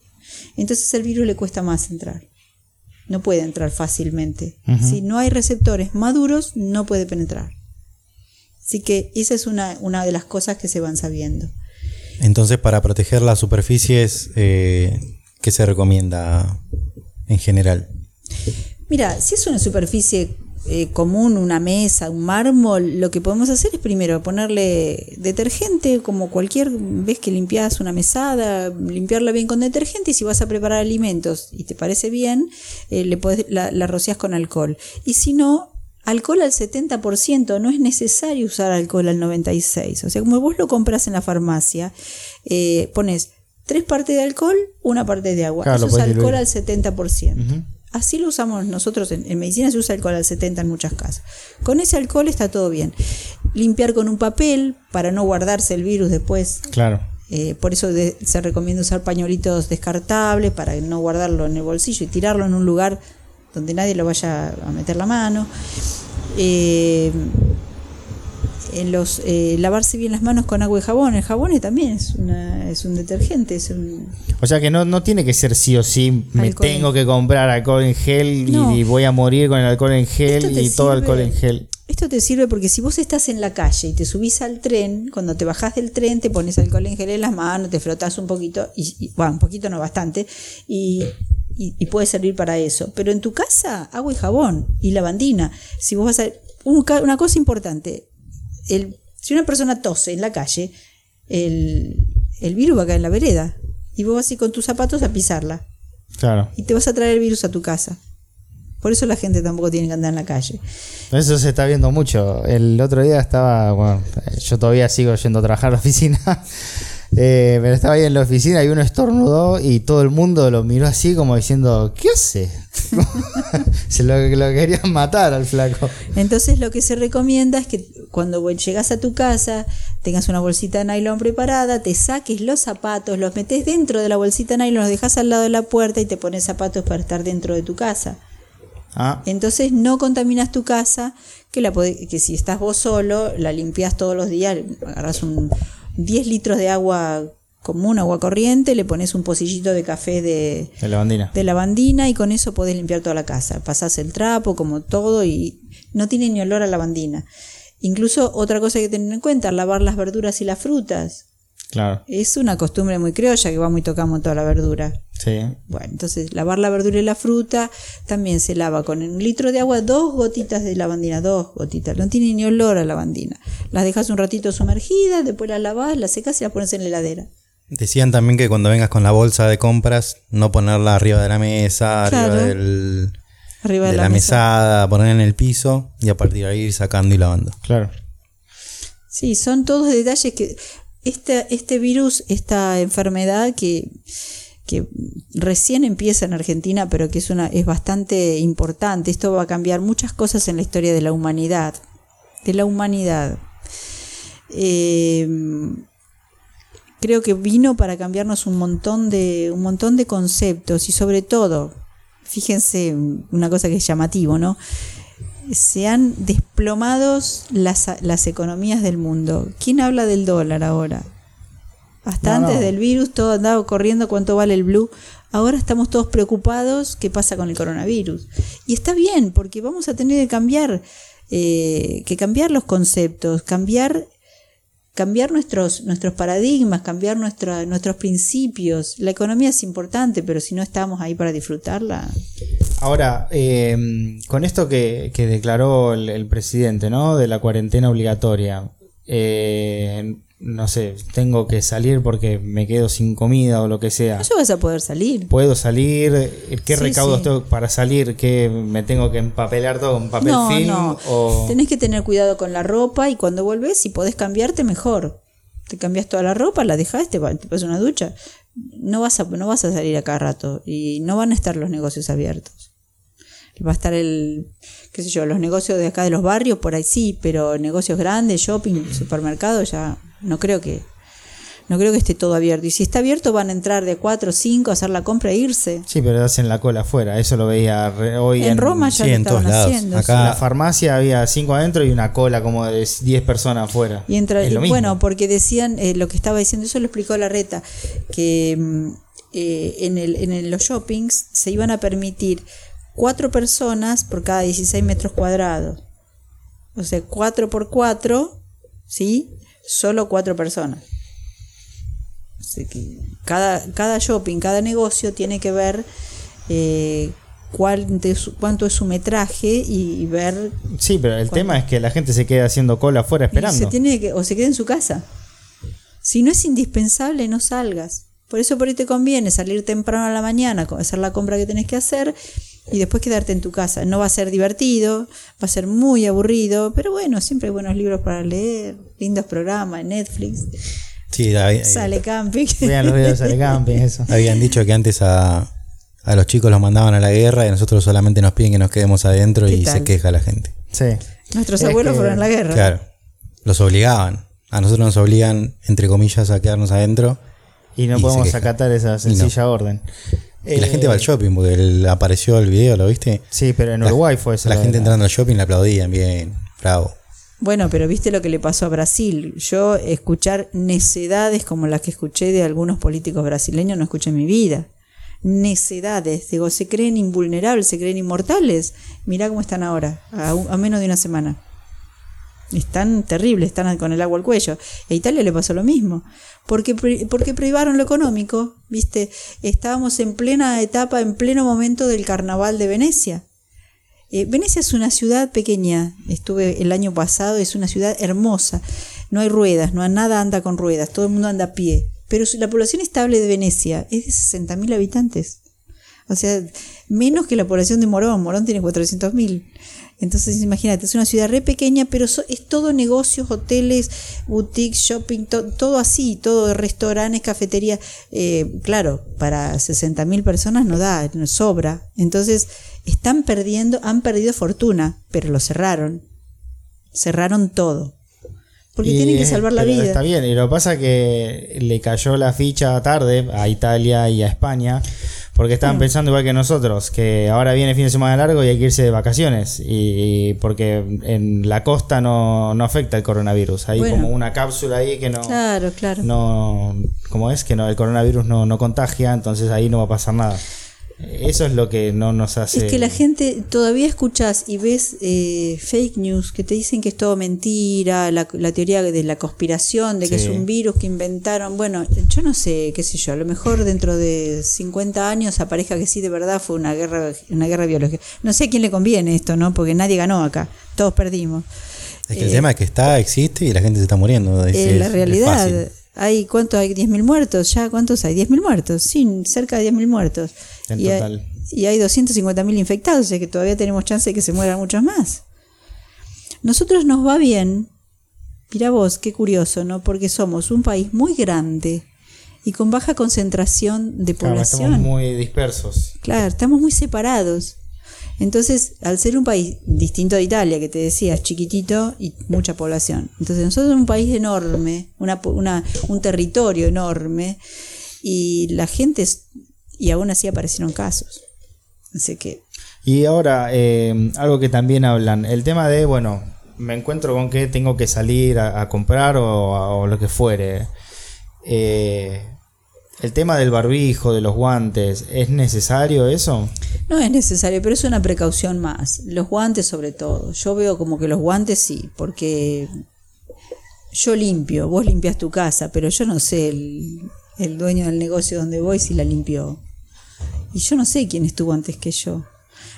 S3: Entonces el virus le cuesta más entrar. No puede entrar fácilmente. Si no hay receptores maduros, no puede penetrar. Así que esa es una, una de las cosas que se van sabiendo.
S2: Entonces, para proteger las superficies, eh, ¿qué se recomienda en general?
S3: Mira, si es una superficie eh, común, una mesa, un mármol, lo que podemos hacer es primero ponerle detergente, como cualquier vez que limpias una mesada, limpiarla bien con detergente y si vas a preparar alimentos y te parece bien, eh, le la, la rocias con alcohol. Y si no, alcohol al 70%, no es necesario usar alcohol al 96%. O sea, como vos lo compras en la farmacia, eh, pones tres partes de alcohol, una parte de agua. Eso es alcohol al 70%. Así lo usamos nosotros en, medicina, se usa alcohol al 70 en muchas casas. Con ese alcohol está todo bien. Limpiar con un papel para no guardarse el virus después.
S1: Claro.
S3: Eh, por eso se recomienda usar pañuelitos descartables para no guardarlo en el bolsillo y tirarlo en un lugar donde nadie lo vaya a meter la mano. Eh, en los eh, lavarse bien las manos con agua y jabón. El jabón también es, una, es un detergente. Es un...
S1: O sea que no, no tiene que ser sí o sí, me tengo que comprar alcohol en gel y, voy a morir con el alcohol en gel y todo alcohol en gel.
S3: Esto te sirve porque si vos estás en la calle y te subís al tren, cuando te bajás del tren te pones alcohol en gel en las manos, te frotas un poquito, y, bueno, un poquito no bastante, y y, puede servir para eso. Pero en tu casa, agua y jabón y lavandina. Si vos vas a. Una cosa importante: el, si una persona tose en la calle, el, el virus va a caer en la vereda. Y vos vas ir con tus zapatos a pisarla.
S1: Claro.
S3: Y te vas a traer el virus a tu casa. Por eso la gente tampoco tiene que andar en la calle.
S1: Eso se está viendo mucho. El otro día estaba, bueno, yo todavía sigo yendo a trabajar a la oficina eh, pero estaba ahí en la oficina y uno estornudó y todo el mundo lo miró así como diciendo, ¿qué hace? se lo, lo, querían matar al flaco.
S3: Entonces lo que se recomienda es que cuando llegas a tu casa tengas una bolsita de nylon preparada, te saques los zapatos, los metes dentro de la bolsita de nylon, los dejas al lado de la puerta y te pones zapatos para estar dentro de tu casa. Ah. Entonces no contaminas tu casa, que, la que si estás vos solo, la limpias todos los días, agarras un 10 litros de agua común, agua corriente, le pones un pocillito de café de,
S1: lavandina.
S3: de lavandina y con eso podés limpiar toda la casa. Pasás el trapo, como todo, y no tiene ni olor a lavandina. Incluso otra cosa que tener en cuenta, lavar las verduras y las frutas.
S1: Claro.
S3: Es una costumbre muy criolla que va muy tocando toda la verdura.
S1: Sí.
S3: Bueno, entonces lavar la verdura y la fruta también se lava con un litro de agua, dos gotitas de lavandina, dos gotitas. No tiene ni olor a lavandina. Las dejas un ratito sumergidas, después las lavas, las secas y las pones en la heladera.
S2: Decían también que cuando vengas con la bolsa de compras, no ponerla arriba de la mesa, arriba del,
S3: arriba
S2: de, la, mesada, ponerla en el piso y a partir de ahí ir sacando y lavando.
S1: Claro.
S3: Sí, son todos detalles que este, este virus, esta enfermedad que, que recién empieza en Argentina, pero que es, una, es bastante importante, esto va a cambiar muchas cosas en la historia de la humanidad. De la humanidad. Eh, creo que vino para cambiarnos un montón de un montón de conceptos y sobre todo fíjense una cosa que es llamativo no se han desplomados las, las economías del mundo. ¿Quién habla del dólar ahora? Hasta antes del virus todo andaba corriendo cuánto vale el blue. Ahora estamos todos preocupados qué pasa con el coronavirus. Y está bien, porque vamos a tener que cambiar, eh, que cambiar los conceptos, cambiar cambiar nuestros, nuestros paradigmas, cambiar nuestros principios. La economía es importante, pero si no estamos ahí para disfrutarla.
S1: Ahora, em, con esto que, declaró el, presidente, ¿no? De la cuarentena obligatoria, eh, no sé, tengo que salir porque me quedo sin comida o lo que sea.
S3: Yo vas a poder salir.
S1: ¿Puedo salir? ¿Qué recaudos tengo para salir? ¿Qué me tengo que empapelar todo con papel film? No. O...
S3: Tenés que tener cuidado con la ropa y cuando volvés, si podés cambiarte, mejor. Te cambias toda la ropa, la dejás, te, te pasas una ducha. No vas, a, no vas a salir a cada rato y no van a estar los negocios abiertos. Va a estar el, qué sé yo, los negocios de acá de los barrios, por ahí sí, pero negocios grandes, shopping, supermercados, ya no creo que no creo que esté todo abierto. Y si está abierto van a entrar de cuatro o cinco a hacer la compra e irse.
S1: Sí, pero hacen la cola afuera. Eso lo veía hoy
S3: en, Roma ya
S2: sí,
S3: lo
S2: en
S3: estaban
S2: todos lados.
S3: haciendo.
S2: Acá-
S1: En la farmacia había cinco adentro y una cola como de 10 personas afuera.
S3: Y entra, y
S1: mismo.
S3: bueno, porque decían, eh, lo que estaba diciendo, eso lo explicó la reta, que mm, eh, en, el, en el- los shoppings se iban a permitir cuatro personas por cada 16 metros cuadrados. O sea, cuatro por cuatro, ¿sí? Solo cuatro personas. O sea que cada, cada shopping, cada negocio tiene que ver eh, cuál de su- cuánto es su metraje y, y ver
S1: Sí, pero el
S3: ¿Cuánto?
S1: tema es que la gente se queda haciendo cola afuera esperando.
S3: Se tiene que, o se queda en su casa. Si no es indispensable, no salgas. Por eso por ahí te conviene salir temprano a la mañana, hacer la compra que tenés que hacer y después quedarte en tu casa. No va a ser divertido, va a ser muy aburrido, pero bueno, siempre hay buenos libros para leer, lindos programas en Netflix,
S2: Sí, hay-
S3: sale camping.
S1: Vean los videos de camping, eso.
S2: habían dicho que antes a, a los chicos los mandaban a la guerra y a nosotros solamente nos piden que nos quedemos adentro
S3: ¿Qué
S2: y
S3: tal?
S2: se queja la gente.
S1: Sí.
S3: Nuestros
S1: Es
S3: abuelos
S1: que-
S3: fueron a la guerra.
S2: Claro, los obligaban. A nosotros nos obligan, entre comillas, a quedarnos adentro.
S1: Y no
S2: Y
S1: podemos acatar esa sencilla orden.
S2: Y la
S1: Eh,
S2: gente va al shopping porque el- apareció el video, ¿lo viste?
S1: Sí, pero en
S2: La-
S1: Uruguay fue eso.
S2: La
S1: lo
S2: gente entrando al shopping le aplaudían, bien, bravo.
S3: Bueno, pero viste lo que le pasó a Brasil. Yo escuchar necedades como las que escuché de algunos políticos brasileños no escuché en mi vida. Necedades. Digo, se creen invulnerables, se creen inmortales. Mirá cómo están ahora, a, un- a menos de una semana. Están terribles, están con el agua al cuello. A Italia le pasó lo mismo. Porque, porque privaron lo económico, ¿viste? Estábamos en plena etapa, en pleno momento del carnaval de Venecia. Eh, Venecia es una ciudad pequeña, estuve el año pasado, es una ciudad hermosa, no hay ruedas, no hay nada anda con ruedas, todo el mundo anda a pie, pero la población estable de Venecia es de 60.000 habitantes, o sea, menos que la población de Morón, Morón tiene 400.000. Entonces, imagínate, es una ciudad re pequeña, pero so- es todo negocios, hoteles, boutiques, shopping, to- todo así, todo restaurantes, cafeterías. Eh, claro, para 60.000 personas no da, no sobra. Entonces, están perdiendo, han perdido fortuna, pero lo cerraron. Cerraron todo. Porque
S1: Y,
S3: tienen que salvar la vida.
S1: Está bien, y lo que pasa es que le cayó la ficha tarde a Italia y a España, porque estaban pensando igual que nosotros, que ahora viene fin de semana largo y hay que irse de vacaciones, y, y porque en la costa no, no afecta el coronavirus, hay
S3: Bueno.
S1: como una cápsula ahí que no...
S3: Claro, claro.
S1: no como es que no el coronavirus no, no contagia entonces ahí no va a pasar nada eso es lo que no nos hace
S3: Es que la gente todavía escuchas y ves eh, fake news que te dicen que es todo mentira, la, la teoría de la conspiración, de que
S1: Sí.
S3: es un virus que inventaron. Bueno, yo no sé, qué sé yo, a lo mejor dentro de 50 años aparezca que sí de verdad fue una guerra, una guerra biológica. No sé a quién le conviene esto, ¿no? Porque nadie ganó acá, todos perdimos.
S2: Es que el tema es que está, existe y la gente se está muriendo. Es,
S3: Eh, la
S2: es- es
S3: realidad,
S2: fácil.
S3: Hay ¿cuántos hay? 10.000 muertos, ya ¿cuántos hay? 10.000 muertos, sí, cerca de 10.000 muertos.
S1: En
S3: y, hay-
S1: total.
S3: y hay 250.000 infectados, o sea que todavía tenemos chance de que se mueran muchos más. Nosotros nos va bien, mira vos, qué curioso, ¿no? Porque somos un país muy grande y con baja concentración de
S1: Claro,
S3: población.
S1: estamos muy dispersos
S3: Claro, estamos muy separados. Entonces, al ser un país distinto a Italia, que te decías, chiquitito y mucha población. Entonces, nosotros somos un país enorme, una, una- un territorio enorme, y la gente, y aún así aparecieron casos. Así que,
S1: y ahora eh, algo que también hablan el tema de bueno me encuentro con que tengo que salir a, a comprar o, o lo que fuere Eh, el tema del barbijo de los guantes es necesario eso
S3: no es necesario, pero es una precaución más. Los guantes sobre todo. Yo veo como que los guantes sí, porque yo limpio, vos limpias tu casa, pero yo no sé el, dueño del negocio donde voy si la limpió. Y yo no sé quién estuvo antes que yo.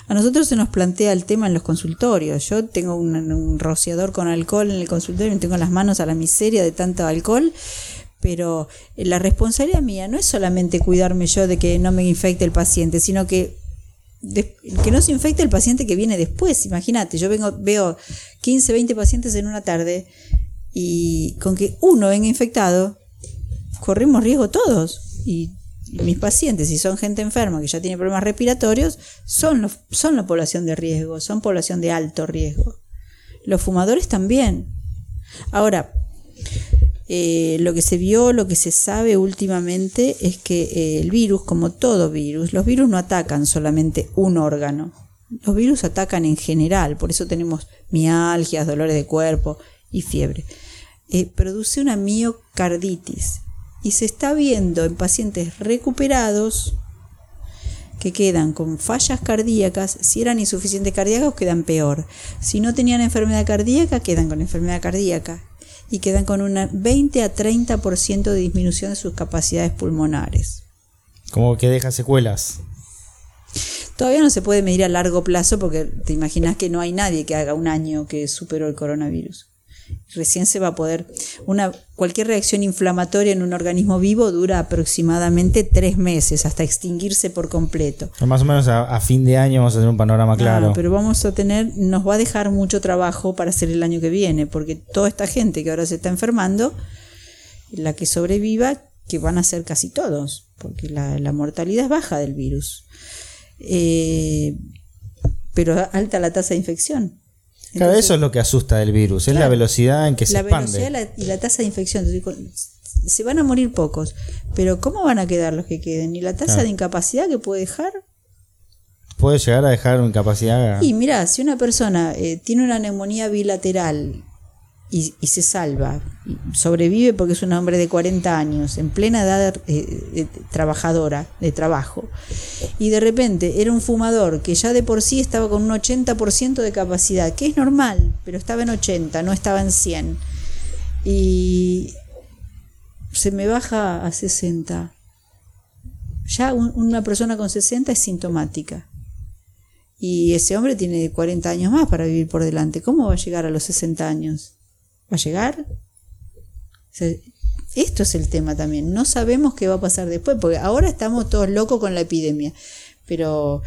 S3: A nosotros se nos plantea el tema en los consultorios. Yo tengo un, un rociador con alcohol en el consultorio y me tengo las manos a la miseria de tanto alcohol. Pero la responsabilidad mía no es solamente cuidarme yo de que no me infecte el paciente, sino que que no se infecte el paciente que viene después. Imagínate, yo vengo, veo 15, 20 pacientes en una tarde y con que uno venga infectado, corremos riesgo todos. Y, y mis pacientes, si son gente enferma que ya tiene problemas respiratorios, son, son la población de riesgo, son población de alto riesgo. Los fumadores también. Ahora, Eh, lo que se vio, lo que se sabe últimamente es que eh, el virus, como todo virus, los virus no atacan solamente un órgano. Los virus atacan en general, por eso tenemos mialgias, dolores de cuerpo y fiebre. Eh, produce una miocarditis y se está viendo en pacientes recuperados que quedan con fallas cardíacas, si eran insuficientes cardíacos quedan peor, si no tenían enfermedad cardíaca quedan con enfermedad cardíaca y quedan con una 20 a 30% de disminución de sus capacidades pulmonares.
S1: Como que deja secuelas.
S3: Todavía no se puede medir a largo plazo porque te imaginas que no hay nadie que haga un año que superó el coronavirus. Recién se va a poder. Una, cualquier reacción inflamatoria en un organismo vivo dura aproximadamente tres meses hasta extinguirse por completo.
S1: Más o menos a, fin de año vamos a tener un panorama claro.
S3: pero vamos a tener, nos va a dejar mucho trabajo para hacer el año que viene, porque toda esta gente que ahora se está enfermando, la que sobreviva, que van a ser casi todos, porque la, mortalidad es baja del virus. Eh, pero alta la tasa de infección.
S1: Claro, eso es lo que asusta del virus, es la velocidad en que se expande.
S3: La velocidad y la tasa de infección. Se van a morir pocos, pero ¿cómo van a quedar los que queden? ¿Y la tasa de incapacidad que puede dejar?
S1: Puede llegar a dejar incapacidad.
S3: Y mira, si una persona eh, tiene una neumonía bilateral y, se salva, sobrevive porque es un hombre de 40 años, en plena edad eh, trabajadora, de trabajo, y de repente era un fumador que ya de por sí estaba con un 80% de capacidad, que es normal, pero estaba en 80, no estaba en 100, y se me baja a 60. Ya una persona con 60 es sintomática. Y ese hombre tiene 40 años más para vivir por delante. ¿Cómo va a llegar a los 60 años? ¿Va a llegar? esto es el tema también. No sabemos qué va a pasar después, porque ahora estamos todos locos con la epidemia. Pero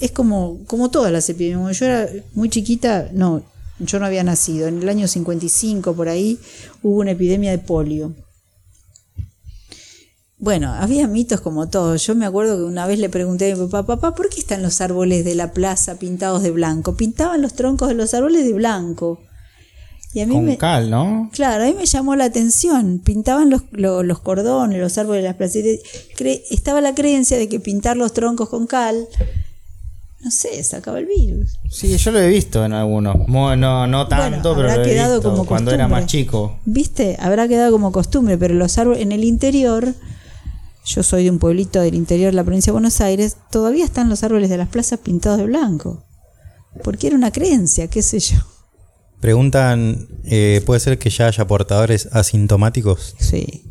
S3: es como, como todas las epidemias. Cuando yo era muy chiquita, no, yo no había nacido. En el año 55, por ahí, hubo una epidemia de polio. Bueno, había mitos como todos. Yo me acuerdo que una vez le pregunté a mi papá, papá, ¿por qué están los árboles de la plaza pintados de blanco? Pintaban los troncos de los árboles de blanco.
S1: Y a mí me, cal, ¿no?
S3: Claro, a mí me llamó la atención. Pintaban los, los, cordones, los árboles de las plazas. estaba la creencia de que pintar los troncos con cal, no sé, sacaba el virus.
S1: Sí, yo lo he visto en algunos. No, no tanto, pero lo he quedado como cuando era más chico.
S3: Viste, habrá quedado como costumbre, pero los árboles en el interior, yo soy de un pueblito del interior de la provincia de Buenos Aires, todavía están los árboles de las plazas pintados de blanco. Porque era una creencia, qué sé yo.
S2: Preguntan, eh, ¿puede ser que ya haya portadores asintomáticos?
S3: Sí.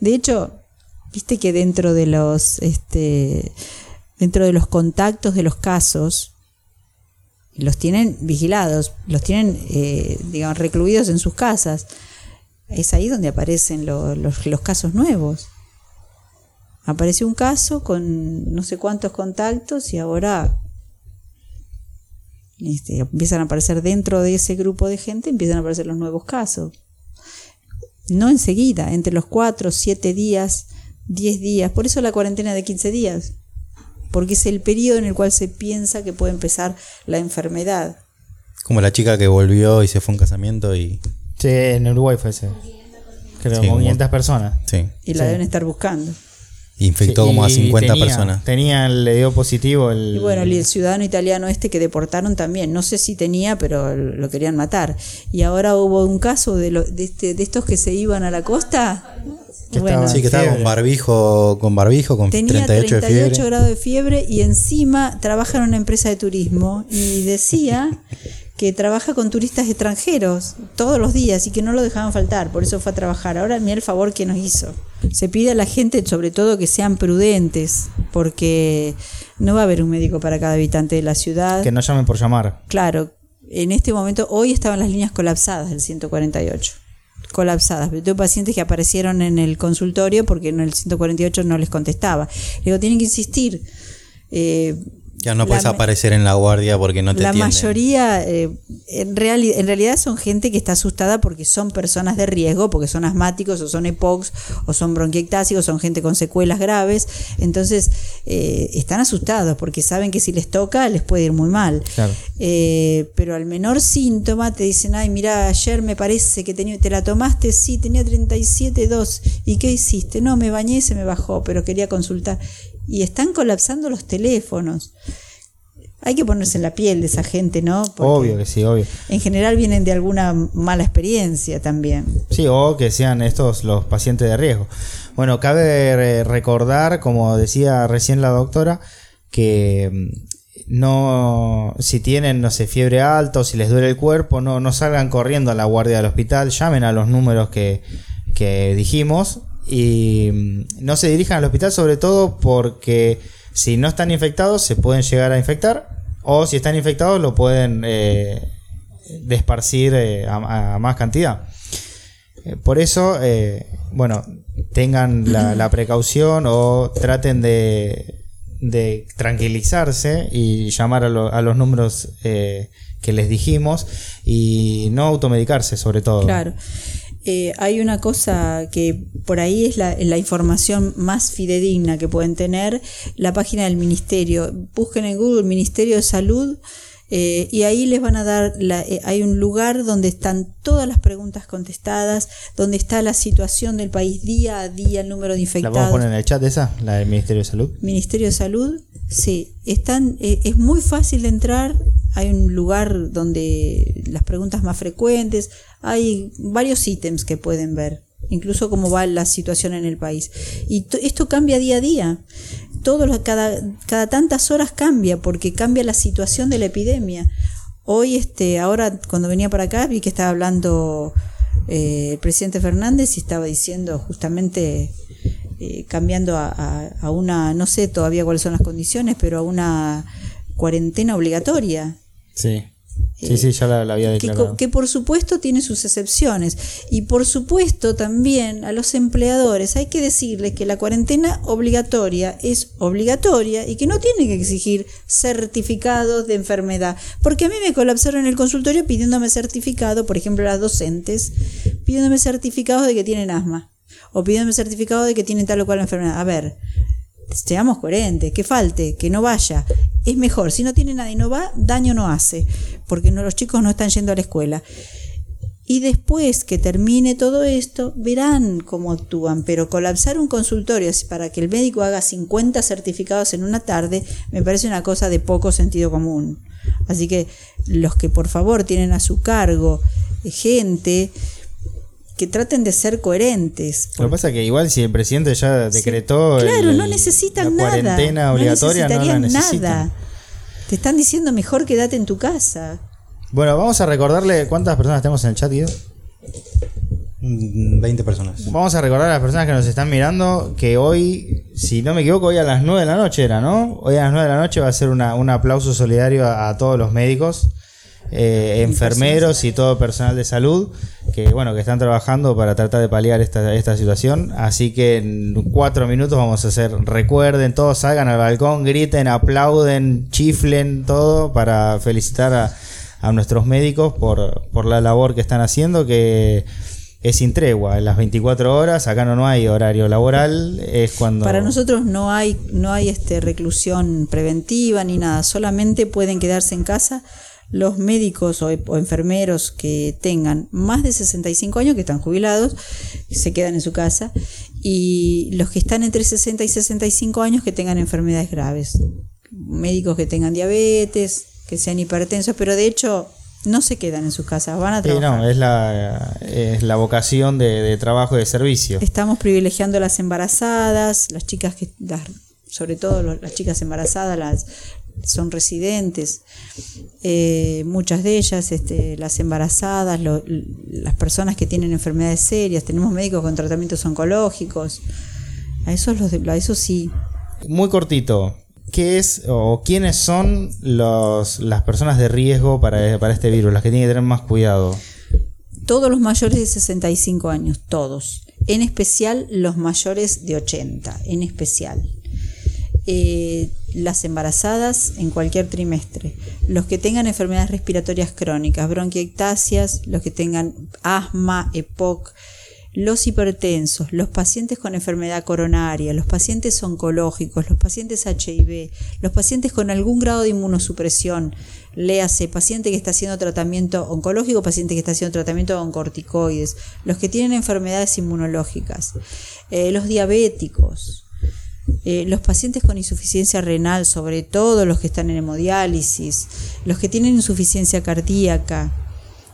S3: De hecho, viste que dentro de los, este, dentro de los contactos de los casos, los tienen vigilados, los tienen, eh, digamos, recluidos en sus casas. Es ahí donde aparecen los, los casos nuevos. Apareció un caso con no sé cuántos contactos y ahora este, empiezan a aparecer dentro de ese grupo de gente, empiezan a aparecer los nuevos casos. No enseguida, entre los 4, 7 días, 10 días. Por eso la cuarentena de 15 días. Porque es el periodo en el cual se piensa que puede empezar la enfermedad.
S2: Como la chica que volvió y se fue a un casamiento y...
S1: Sí, en Uruguay fue ese. Creo, 500 personas.
S2: Sí.
S3: Y la deben estar buscando.
S2: Infectó como a 50 personas.
S1: Tenía, le dio positivo el.
S3: Y bueno, el ciudadano italiano este que deportaron también. No sé si tenía, pero lo querían matar. Y ahora hubo un caso de, lo, de, este, de estos que se iban a la costa.
S2: bueno, sí, que estaba con barbijo, con barbijo, con
S3: tenía 38, 38 grados de fiebre y encima trabaja en una empresa de turismo y decía que trabaja con turistas extranjeros todos los días y que no lo dejaban faltar, por eso fue a trabajar. Ahora mira el favor que nos hizo. Se pide a la gente sobre todo que sean prudentes, porque no va a haber un médico para cada habitante de la ciudad.
S1: Que no llamen por llamar.
S3: Claro, en este momento, hoy estaban las líneas colapsadas del 148 colapsadas. Tengo pacientes que aparecieron en el consultorio porque en el 148 no les contestaba. Le digo, tienen que insistir. Eh,
S2: ya no puedes aparecer en la guardia porque no te
S3: La mayoría, eh, en, en realidad son gente que está asustada porque son personas de riesgo, porque son asmáticos o son EPOX o son bronquiectásicos, son gente con secuelas graves. Entonces, eh, están asustados porque saben que si les toca les puede ir muy mal. Eh, pero al menor síntoma te dicen, ay, mira, ayer me parece que tenía, te la tomaste, sí, tenía 37,2. ¿Y qué hiciste? No, me bañé se me bajó, pero quería consultar. Y están colapsando los teléfonos. Hay que ponerse en la piel de esa gente, ¿no?
S1: obvio que sí, obvio.
S3: En general vienen de alguna mala experiencia también.
S1: Sí, o que sean estos los pacientes de riesgo. Bueno, cabe recordar, como decía recién la doctora, que mm, no si tienen no sé fiebre alta o si les duele el cuerpo no, no salgan corriendo a la guardia del hospital llamen a los números que, que dijimos y mm, no se dirijan al hospital sobre todo porque si no están infectados, se pueden llegar a infectar. O si están infectados, lo pueden eh, desparcir eh, a, más cantidad. Eh, por eso, bueno, tengan la, precaución o traten de, tranquilizarse y llamar a, a los números que les dijimos y no automedicarse sobre todo.
S3: Claro. Eh, hay una cosa que por ahí es la, información más fidedigna que pueden tener, la página del ministerio. Busquen en Google Ministerio de Salud. Eh, y ahí les van a dar, eh, hay un lugar donde están todas las preguntas contestadas, donde está la situación del país día a día, el número de infectados. ¿La
S1: vamos a poner en el chat esa, la del Ministerio de Salud?
S3: Ministerio de Salud, sí. Están, es muy fácil de entrar, hay un lugar donde las preguntas más frecuentes, hay varios ítems que pueden ver, incluso cómo va la situación en el país. Y esto cambia día a día. Todo cada, cada tantas horas cambia porque cambia la situación de la epidemia. Hoy, este, ahora cuando venía para acá, vi que estaba hablando eh, el presidente Fernández y estaba diciendo justamente eh, cambiando a, a, una, no sé todavía cuáles son las condiciones, pero a una cuarentena obligatoria.
S1: Sí. Sí, sí, ya la, había declarado.
S3: Que, por supuesto tiene sus excepciones. Y por supuesto también a los empleadores hay que decirles que la cuarentena obligatoria es obligatoria y que no tiene que exigir certificados de enfermedad. Porque a mí me colapsaron en el consultorio pidiéndome certificado, por ejemplo, las docentes, pidiéndome certificados de que tienen asma. O pidiéndome certificado de que tienen tal o cual enfermedad. A ver, seamos coherentes, que falte, que no vaya. Es mejor, si no tiene nadie y no va, daño no hace, porque los chicos no están yendo a la escuela. Y después que termine todo esto, verán cómo actúan, pero colapsar un consultorio para que el médico haga 50 certificados en una tarde me parece una cosa de poco sentido común. Así que los que por favor tienen a su cargo gente, que traten de ser coherentes.
S1: Lo que pasa es que igual si el presidente ya decretó
S3: claro, no necesitan la cuarentena obligatoria, no, no nada. Te están diciendo mejor quédate en tu casa.
S1: Bueno, vamos a recordarle cuántas personas tenemos en el chat, Guido.
S2: 20 mm, personas.
S1: Vamos a recordar a las personas que nos están mirando que hoy, si no me equivoco, hoy a las 9 de la noche era, ¿no? Hoy a las 9 de la noche va a ser una, un aplauso solidario a todos los médicos eh, enfermeros y todo personal de salud que bueno que están trabajando para tratar de paliar esta, esta situación. Así que en cuatro minutos vamos a hacer recuerden todos salgan al balcón griten aplauden chiflen todo para felicitar a, a nuestros médicos por, por la labor que están haciendo que es sin tregua, en las 24 horas, acá no, no hay horario laboral, es cuando...
S3: Para nosotros no hay, no hay este, reclusión preventiva ni nada, solamente pueden quedarse en casa los médicos o, enfermeros que tengan más de 65 años, que están jubilados, se quedan en su casa, y los que están entre 60 y 65 años que tengan enfermedades graves, médicos que tengan diabetes, que sean hipertensos, pero de hecho no se quedan en sus casas, van a trabajar.
S1: no, es la, es la vocación de, trabajo y de servicio.
S3: Estamos privilegiando a las embarazadas, las chicas que, sobre todo las chicas embarazadas, las, son residentes, eh, muchas de ellas, este, las embarazadas, las personas que tienen enfermedades serias, tenemos médicos con tratamientos oncológicos, a esos, los a eso sí.
S1: Muy cortito, ¿qué es o quiénes son los, las personas de riesgo para, para este virus, las que tienen que tener más cuidado?
S3: Todos los mayores de 65 años, todos. En especial los mayores de 80, en especial. Eh, las embarazadas en cualquier trimestre, los que tengan enfermedades respiratorias crónicas, bronquiectasias, los que tengan asma, EPOC, los hipertensos, los pacientes con enfermedad coronaria, los pacientes oncológicos, los pacientes HIV, los pacientes con algún grado de inmunosupresión, léase paciente que está haciendo tratamiento oncológico, paciente que está haciendo tratamiento con corticoides, los que tienen enfermedades inmunológicas, eh, los diabéticos, eh, los pacientes con insuficiencia renal, sobre todo los que están en hemodiálisis, los que tienen insuficiencia cardíaca.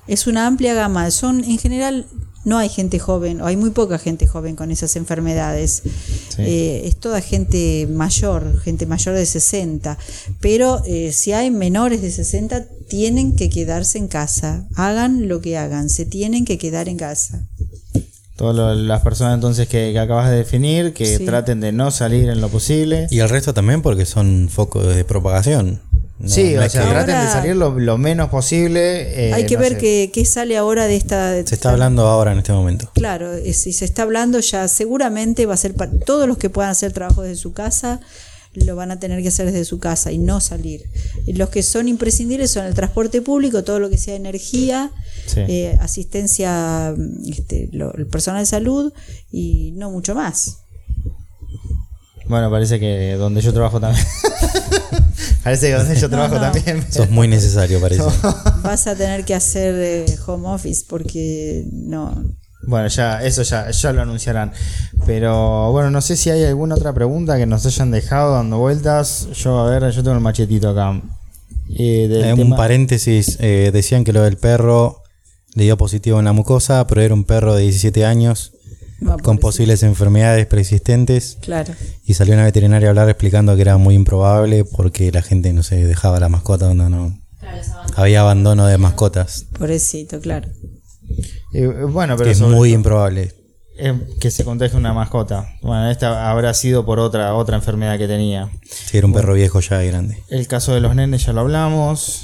S3: Es una amplia gama. Son, en general, no hay gente joven, o hay muy poca gente joven con esas enfermedades. Eh, es toda gente mayor, gente mayor de 60. Pero eh, si hay menores de 60, tienen que quedarse en casa. Hagan lo que hagan, se tienen que quedar en casa.
S1: Todas las personas entonces que, acabas de definir, que traten de no salir en lo posible.
S2: Y el resto también porque son focos de propagación.
S1: sí, o sea, traten de salir lo, menos posible.
S3: Eh, hay que ver qué, sale ahora de esta...
S2: Se está hablando ahora en este momento.
S3: Claro, si se está hablando ya seguramente va a ser para todos los que puedan hacer trabajo desde su casa lo van a tener que hacer desde su casa y no salir. Los que son imprescindibles son el transporte público, todo lo que sea energía, eh, asistencia, este, el personal de salud y no mucho más.
S1: Bueno, parece que donde yo trabajo también. parece que donde yo trabajo también.
S2: Eso es muy necesario, parece.
S3: Vas a tener que hacer eh, home office porque no,
S1: bueno, ya, eso ya, ya lo anunciarán. Pero bueno, no sé si hay alguna otra pregunta que nos hayan dejado dando vueltas. Yo, a ver, yo tengo el machetito acá.
S2: Eh, eh un paréntesis, eh, decían que lo del perro le dio positivo en la mucosa, pero era un perro de 17 años con posibles enfermedades preexistentes.
S3: Claro.
S2: Y salió una veterinaria a hablar explicando que era muy improbable porque la gente no se dejaba la mascota donde no había abandono de mascotas.
S3: Pobrecito, claro.
S1: Eh, bueno, pero
S2: es muy improbable.
S1: que se contagie una mascota. Bueno, esta habrá sido por otra, otra enfermedad que tenía.
S2: Sí, era un perro viejo ya grande.
S1: El caso de los nenes ya lo hablamos.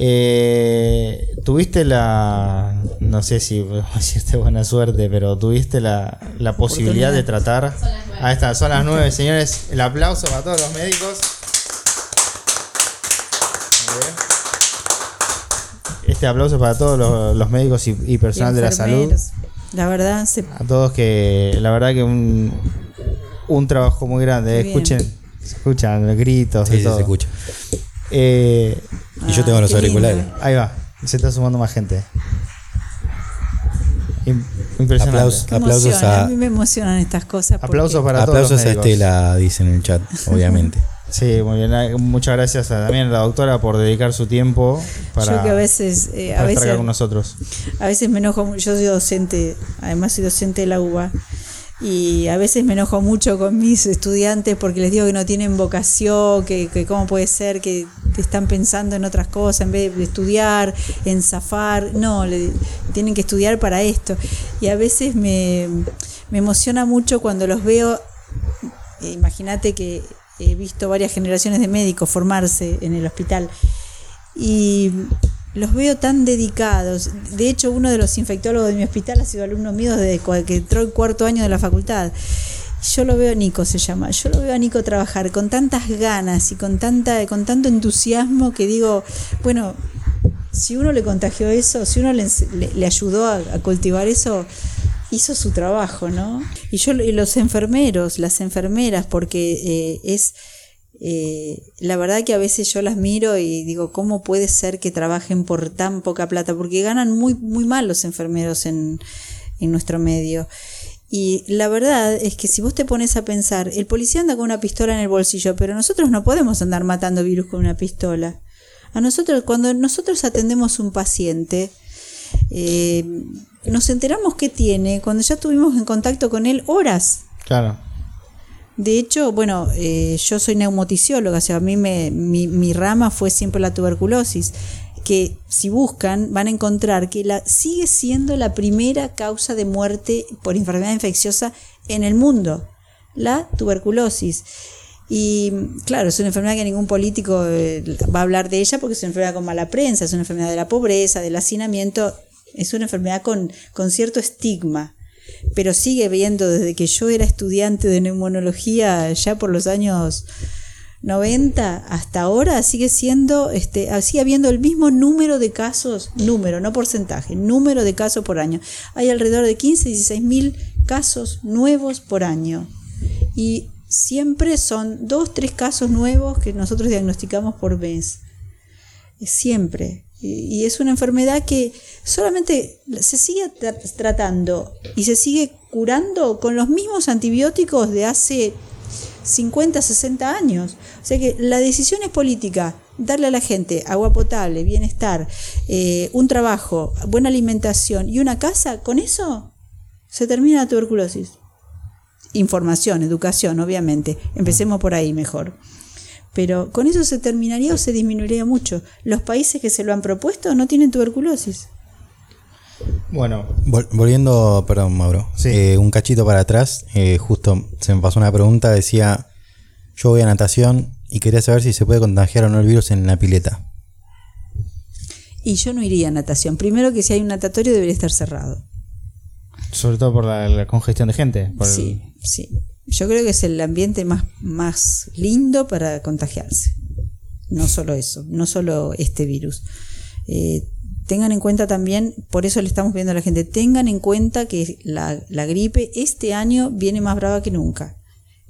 S1: Eh, tuviste la, no sé si decirte buena suerte, pero tuviste la, la posibilidad de tratar. Ahí está, son las nueve, señores. El aplauso para todos los médicos. Este aplauso para todos los, médicos y, personal de la salud.
S3: La verdad,
S1: a todos que la verdad que un, un trabajo muy grande. Escuchen, se escuchan los gritos.
S2: Sí, se escucha.
S1: Eh,
S2: y yo tengo los auriculares.
S1: Ahí va, se está sumando más gente. Impresionante.
S2: aplausos a,
S3: a mí me emocionan estas cosas.
S1: Aplausos para todos.
S2: Aplausos a Estela, dice en el chat, obviamente.
S1: Sí, muy bien. Muchas gracias también a la doctora por dedicar su tiempo para,
S3: yo que a veces, eh, a veces,
S1: con nosotros.
S3: A veces me enojo, yo soy docente, además soy docente de la UBA, y a veces me enojo mucho con mis estudiantes porque les digo que no tienen vocación, que, que cómo puede ser que, están pensando en otras cosas en vez de estudiar, en zafar. No, le, tienen que estudiar para esto. Y a veces me, me emociona mucho cuando los veo. Imagínate que he visto varias generaciones de médicos formarse en el hospital y los veo tan dedicados. De hecho, uno de los infectólogos de mi hospital ha sido alumno mío desde que entró el cuarto año de la facultad. Yo lo veo, Nico se llama, yo lo veo a Nico trabajar con tantas ganas y con, tanta, con tanto entusiasmo que digo, bueno, si uno le contagió eso, si uno le, le, ayudó a cultivar eso, hizo su trabajo, ¿no? Y yo, y los enfermeros, las enfermeras, porque eh, es, eh, la verdad que a veces yo las miro y digo, ¿cómo puede ser que trabajen por tan poca plata? Porque ganan muy, muy mal los enfermeros en, en nuestro medio. Y la verdad es que si vos te pones a pensar, el policía anda con una pistola en el bolsillo, pero nosotros no podemos andar matando virus con una pistola. A nosotros, cuando nosotros atendemos un paciente, eh, nos enteramos que tiene cuando ya estuvimos en contacto con él horas.
S1: Claro.
S3: De hecho, bueno, eh, yo soy neumoticióloga, o sea, a mí me, mi, mi, rama fue siempre la tuberculosis, que si buscan van a encontrar que la, sigue siendo la primera causa de muerte por enfermedad infecciosa en el mundo, la tuberculosis. Y claro, es una enfermedad que ningún político eh, va a hablar de ella porque es una enfermedad con mala prensa, es una enfermedad de la pobreza, del hacinamiento, es una enfermedad con, con cierto estigma, pero sigue viendo desde que yo era estudiante de neumonología, ya por los años 90 hasta ahora sigue siendo, este, sigue habiendo el mismo número de casos, número, no porcentaje, número de casos por año. Hay alrededor de 15, 16 mil casos nuevos por año. Y siempre son dos, tres casos nuevos que nosotros diagnosticamos por mes. Siempre. Y es una enfermedad que solamente se sigue tratando y se sigue curando con los mismos antibióticos de hace 50, 60 años. O sea que la decisión es política. Darle a la gente agua potable, bienestar, eh, un trabajo, buena alimentación y una casa, con eso se termina la tuberculosis. Información, educación, obviamente. Empecemos por ahí mejor. Pero con eso se terminaría o se disminuiría mucho. Los países que se lo han propuesto no tienen tuberculosis.
S2: Bueno. volviendo, perdón, Mauro. Eh, un cachito para atrás, eh, justo se me pasó una pregunta, decía, yo voy a natación y quería saber si se puede contagiar o no el virus en la pileta.
S3: Y yo no iría a natación. Primero que si hay un natatorio debería estar cerrado.
S1: Sobre todo por la, congestión de gente.
S3: sí, sí. Yo creo que es el ambiente más, más lindo para contagiarse. No solo eso, no solo este virus. Eh, tengan en cuenta también, por eso le estamos viendo a la gente, tengan en cuenta que la, gripe este año viene más brava que nunca.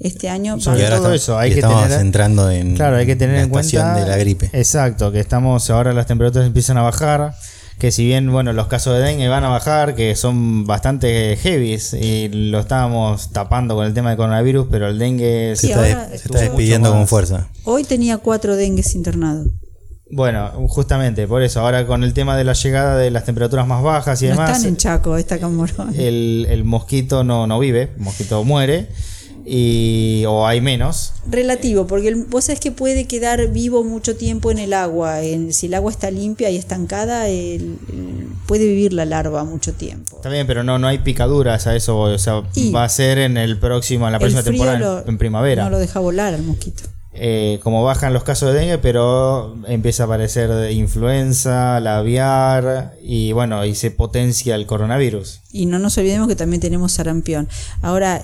S3: Este año
S2: sobre todo eso hay que estamos tener entrando en
S1: claro hay que tener en cuenta
S2: de la gripe
S1: exacto que estamos ahora las temperaturas empiezan a bajar que si bien bueno los casos de dengue van a bajar que son bastante heavies y lo estábamos tapando con el tema de coronavirus pero el dengue
S2: se, está, está, despidiendo con fuerza
S3: hoy tenía cuatro dengues internados
S1: bueno, justamente, por eso, ahora con el tema de la llegada de las temperaturas más bajas y
S3: no
S1: demás.
S3: Están en Chaco, está como
S1: el, el mosquito no, no vive, el mosquito muere. Y, o hay menos.
S3: Relativo, porque vos sabés que puede quedar vivo mucho tiempo en el agua. En, si el agua está limpia y estancada, puede vivir la larva mucho tiempo.
S1: Está bien, pero no, no hay picaduras a eso. O sea, va a ser en el próximo, en la próxima temporada, en primavera.
S3: No lo deja volar al mosquito.
S1: Eh, como bajan los casos de dengue, pero empieza a aparecer influenza, labiar y bueno, y se potencia el coronavirus.
S3: Y no nos olvidemos que también tenemos sarampión. Ahora,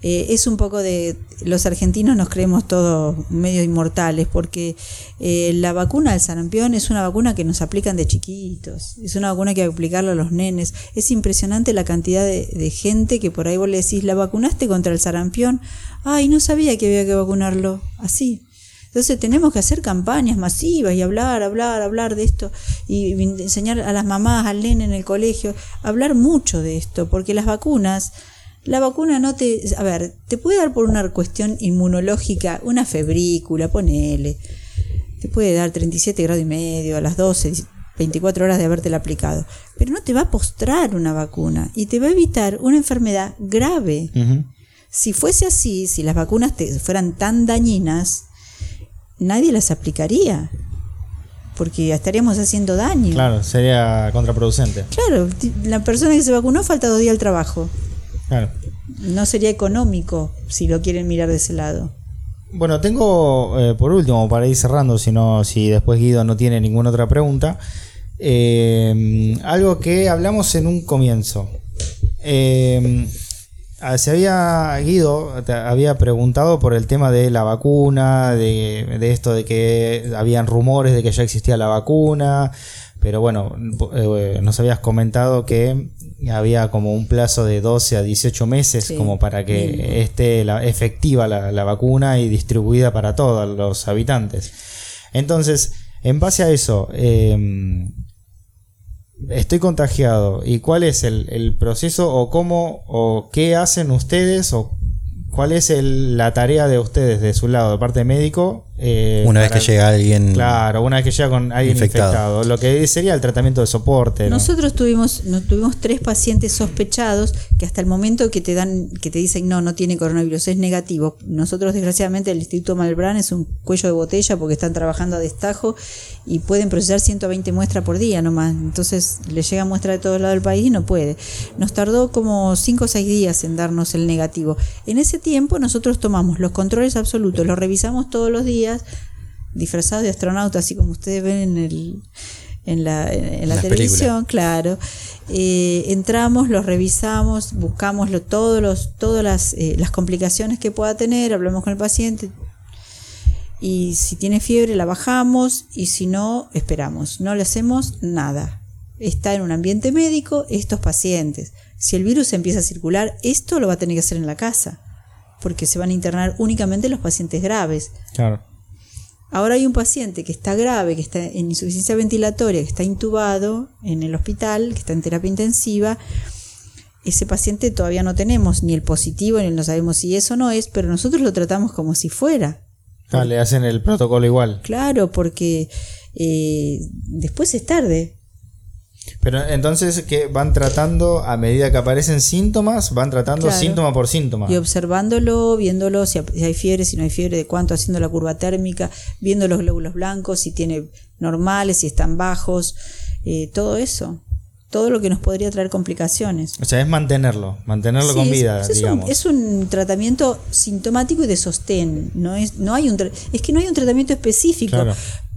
S3: eh, es un poco de... Los argentinos nos creemos todos medio inmortales porque eh, la vacuna del sarampión es una vacuna que nos aplican de chiquitos, es una vacuna que hay que aplicarla a los nenes. Es impresionante la cantidad de, de gente que por ahí vos le decís, ¿la vacunaste contra el sarampión? Ay, no sabía que había que vacunarlo, así. Entonces tenemos que hacer campañas masivas y hablar, hablar, hablar de esto y enseñar a las mamás, al nene en el colegio, hablar mucho de esto, porque las vacunas, la vacuna no te, a ver, te puede dar por una cuestión inmunológica, una febrícula, ponele, te puede dar 37 grados y medio a las 12, 24 horas de habértela aplicado, pero no te va a postrar una vacuna y te va a evitar una enfermedad grave. Si fuese así, si las vacunas fueran tan dañinas, nadie las aplicaría. Porque estaríamos haciendo daño.
S1: Claro, sería contraproducente.
S3: Claro, la persona que se vacunó falta dos días al trabajo.
S1: Claro.
S3: No sería económico si lo quieren mirar de ese lado.
S1: Bueno, tengo eh, por último, para ir cerrando, si, no, si después Guido no tiene ninguna otra pregunta, eh, algo que hablamos en un comienzo. Eh, se había, Guido, había preguntado por el tema de la vacuna, de, esto de que habían rumores de que ya existía la vacuna, pero bueno, eh, nos habías comentado que había como un plazo de 12 a 18 meses como para que esté la, efectiva la, vacuna y distribuida para todos los habitantes. Entonces, en base a eso, eh, estoy contagiado y cuál es el, proceso o cómo o qué hacen ustedes o cuál es la tarea de ustedes de su lado, de parte médico,
S2: eh, una vez que llega alguien.
S1: Claro, una vez que llega con alguien infectado. Lo que sería el tratamiento de soporte.
S3: Nosotros tuvimos, tuvimos tres pacientes sospechados que hasta el momento que te dan, que te dicen no, no tiene coronavirus, es negativo. Nosotros, desgraciadamente, el Instituto Malbrán es un cuello de botella porque están trabajando a destajo y pueden procesar 120 muestras por día nomás. Entonces le llega muestra de todo lado del país y no puede. Nos tardó como 5 o 6 días en darnos el negativo. En ese tiempo nosotros tomamos los controles absolutos, los revisamos todos los días disfrazados de astronauta, así como ustedes ven en, el, en la, en la televisión, claro. Eh, entramos, los revisamos, buscamos lo, todos los, todas las, eh, las complicaciones que pueda tener, hablamos con el paciente. y si tiene fiebre la bajamos y si no, esperamos. No le hacemos nada. Está en un ambiente médico estos pacientes. Si el virus empieza a circular, esto lo va a tener que hacer en la casa, porque se van a internar únicamente los pacientes graves.
S1: Claro.
S3: Ahora hay un paciente que está grave, que está en insuficiencia ventilatoria, que está intubado en el hospital, que está en terapia intensiva. Ese paciente todavía no tenemos ni el positivo, ni no sabemos si eso no es, pero nosotros lo tratamos como si fuera.
S1: Ah, le hacen el protocolo igual.
S3: Claro, porque eh, después es tarde.
S1: Pero entonces que van tratando a medida que aparecen síntomas, van tratando
S3: Claro.
S1: síntoma por síntoma.
S3: Y observándolo, viéndolo si hay fiebre, si no hay fiebre, de cuánto, haciendo la curva térmica, viendo los glóbulos blancos, si tiene normales, si están bajos, eh, todo eso. Todo lo que nos podría traer complicaciones.
S1: O sea, es mantenerlo, mantenerlo
S3: Sí,
S1: con
S3: es-
S1: vida,
S3: es, un,
S1: digamos.
S3: es un tratamiento sintomático y de sostén. No es, no hay un es que no hay un tratamiento específico.
S1: Claro.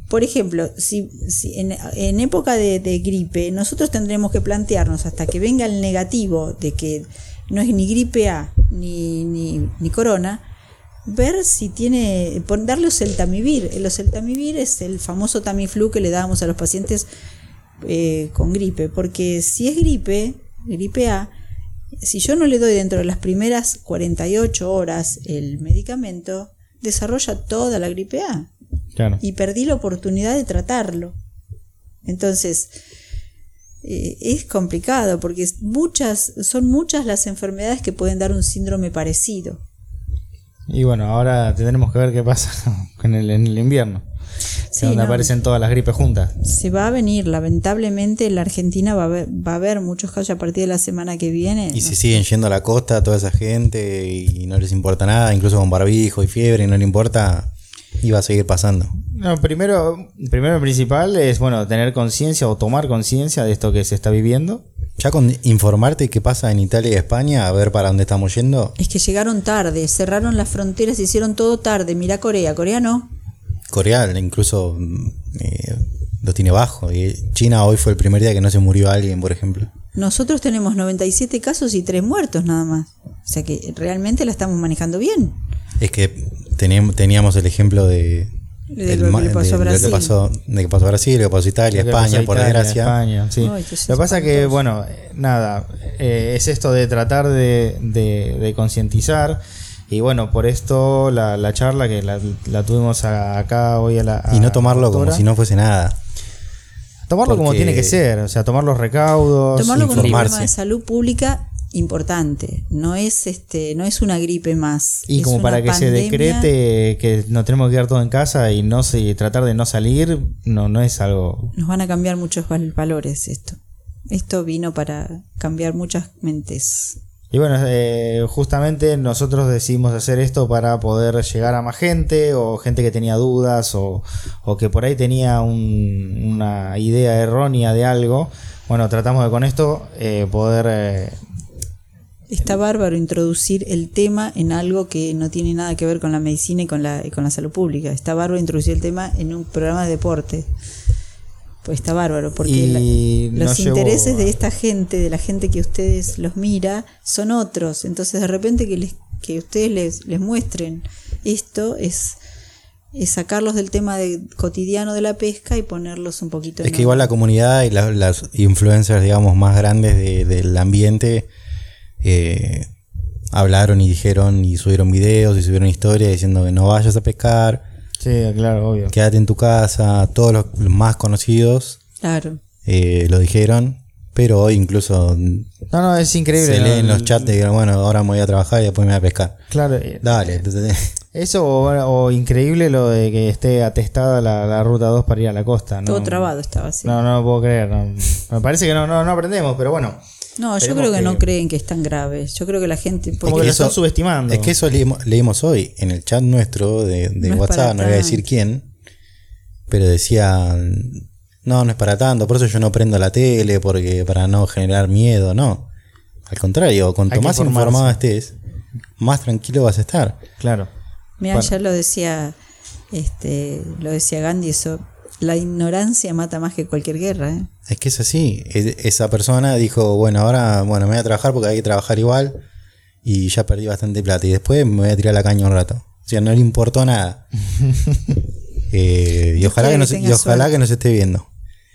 S3: Por ejemplo, si, en, época de, gripe, nosotros tendremos que plantearnos hasta que venga el negativo de que no es ni gripe A ni, ni, corona, ver si tiene, darle oseltamivir. El oseltamivir es el famoso Tamiflu que le dábamos a los pacientes eh, con gripe, porque si es gripe, gripe A, si yo no le doy dentro de las primeras 48 horas el medicamento, desarrolla toda la gripe A
S1: Claro.
S3: y perdí la oportunidad de tratarlo. Entonces, eh, es complicado porque muchas, son muchas las enfermedades que pueden dar un síndrome parecido.
S1: Y bueno, ahora tendremos que ver qué pasa con el, en el invierno.
S3: Sí,
S1: donde
S3: no.
S1: aparecen todas las gripes juntas.
S3: Se va a venir, lamentablemente en la Argentina va a haber, va a haber muchos casos a partir de la semana que viene.
S2: Y
S3: No
S2: se siguen yendo a la costa toda esa gente y no les importa nada, incluso con barbijo y fiebre, y no le importa, y va a seguir pasando.
S1: No, primero, primero principal es bueno tener conciencia o tomar conciencia de esto que se está viviendo.
S2: Ya con informarte qué pasa en Italia y España, a ver para dónde estamos yendo,
S3: Es que llegaron tarde, cerraron las fronteras, hicieron todo tarde. Mira Corea, Corea no.
S2: Corea incluso eh, lo tiene bajo. Y China hoy fue el primer día que no se murió alguien, por ejemplo.
S3: Nosotros tenemos 97 casos y 3 muertos nada más. O sea que realmente la estamos manejando bien.
S2: Es que teníamos, teníamos el ejemplo de,
S3: lo que pasó
S2: de lo que pasó, de que pasó a Brasil, lo que pasó Italia,
S1: que
S2: España, por
S1: Italia,
S2: desgracia.
S1: España, sí.
S3: Ay,
S1: Lo que pasa que, bueno, eh, nada, eh, es esto de tratar de, de- de concientizar. Y bueno, por esto la, la charla que la, la tuvimos a- acá hoy a la.
S2: Y no tomarlo
S1: la
S2: como si no fuese nada.
S1: Tomarlo como tiene que ser, o sea, tomar los recaudos.
S3: Tomarlo como un problema de salud pública importante. No es este, no es una gripe más.
S1: Y
S3: es
S1: como para que se decrete que nos tenemos que quedar todos en casa y no se, tratar de no salir, no, no es algo.
S3: Nos van a cambiar muchos val- valores esto. Esto vino para cambiar muchas mentes.
S1: Y bueno, eh, justamente nosotros decidimos hacer esto para poder llegar a más gente o gente que tenía dudas o, o que por ahí tenía un- una idea errónea de algo. Bueno, tratamos de con esto eh, poder... eh,
S3: Está bárbaro introducir el tema en algo que no tiene nada que ver con la medicina y con la, y con la salud pública. Está bárbaro introducir el tema en un programa de deporte. Pues está bárbaro, porque la- los intereses de esta gente, de la gente que ustedes los mira, son otros. Entonces de repente que, les, que ustedes les, les muestren esto es, es sacarlos del tema de, cotidiano de la pesca y ponerlos un poquito
S2: Es
S3: en
S2: que igual la comunidad y la- las influencers, digamos, más grandes de- del ambiente eh, hablaron y dijeron y subieron videos y subieron historias diciendo que no vayas a pescar,
S1: sí, claro, obvio.
S2: quédate en tu casa. Todos los, los más conocidos
S3: Claro.
S2: eh, lo dijeron, pero hoy incluso
S1: No, no, es increíble.
S2: se
S1: ¿no?
S2: leen los chats de que, bueno, ahora me voy a trabajar y después me voy a pescar.
S1: Claro, eh,
S2: Dale,
S1: eso o, o increíble lo de que esté atestada la, la ruta 2 para ir a la costa. ¿no?
S3: Todo trabado estaba así.
S1: No, no lo puedo creer. no. Me parece que no, no, no aprendemos, pero bueno.
S3: No, yo creo que,
S1: que-
S3: no creen que es tan grave. Yo creo que la gente...
S1: Como
S3: porque
S1: que lo están subestimando.
S2: Es que eso leímos, leímos hoy en el chat nuestro de, de
S3: No
S2: WhatsApp, no voy a decir quién, pero decía, no, no es para tanto, por eso yo no prendo la tele, porque para no generar miedo, no. Al contrario, cuanto más
S1: informarse.
S2: informado estés, más tranquilo vas a estar.
S1: Claro.
S3: Mira,
S1: Bueno.
S3: ya lo decía, este, lo decía Gandhi, eso, la ignorancia mata más que cualquier guerra, ¿eh?
S2: Es que es así. Es- esa persona dijo, bueno, ahora bueno, me voy a trabajar porque hay que trabajar igual y ya perdí bastante plata y después me voy a tirar la caña un rato. O sea, no le importó nada. Eh, y ojalá, que nos,
S3: que
S2: y ojalá que nos esté viendo.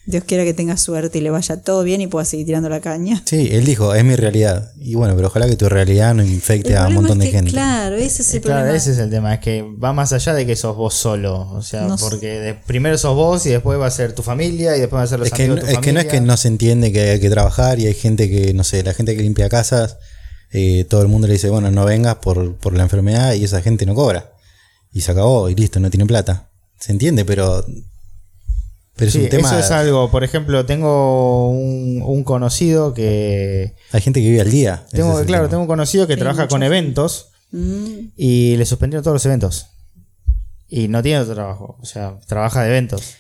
S3: Dios quiera que tenga suerte y le vaya todo bien y pueda seguir tirando la caña.
S2: Sí, él dijo, es mi realidad. Y bueno, pero ojalá que tu realidad no infecte
S3: El
S2: a un montón
S3: es
S2: de
S3: que,
S2: gente.
S3: Claro, ese es el
S1: Claro,
S3: problema.
S1: ese es el tema, es que va más allá de que sos vos solo. O sea,
S3: No
S1: porque de- primero sos vos y después va a ser tu familia y después va a ser los
S2: Es que,
S1: amigos de tu
S2: es que no es que
S1: familia.
S2: no se entiende que hay que trabajar y hay gente que, no sé, la gente que limpia casas, eh, todo el mundo le dice, bueno, no vengas por, por la enfermedad y esa gente no cobra. Y se acabó y listo, no tiene plata. Se entiende, pero... Pero es
S1: Sí,
S2: un tema...
S1: eso es algo. Por ejemplo, tengo un, un conocido que.
S2: Hay gente que vive al día.
S1: Tengo, claro,
S2: tema.
S1: tengo un conocido que
S3: Sí,
S1: trabaja con eventos
S3: Mm,
S1: y le suspendieron todos los eventos. Y no tiene otro trabajo. O sea, trabaja de eventos.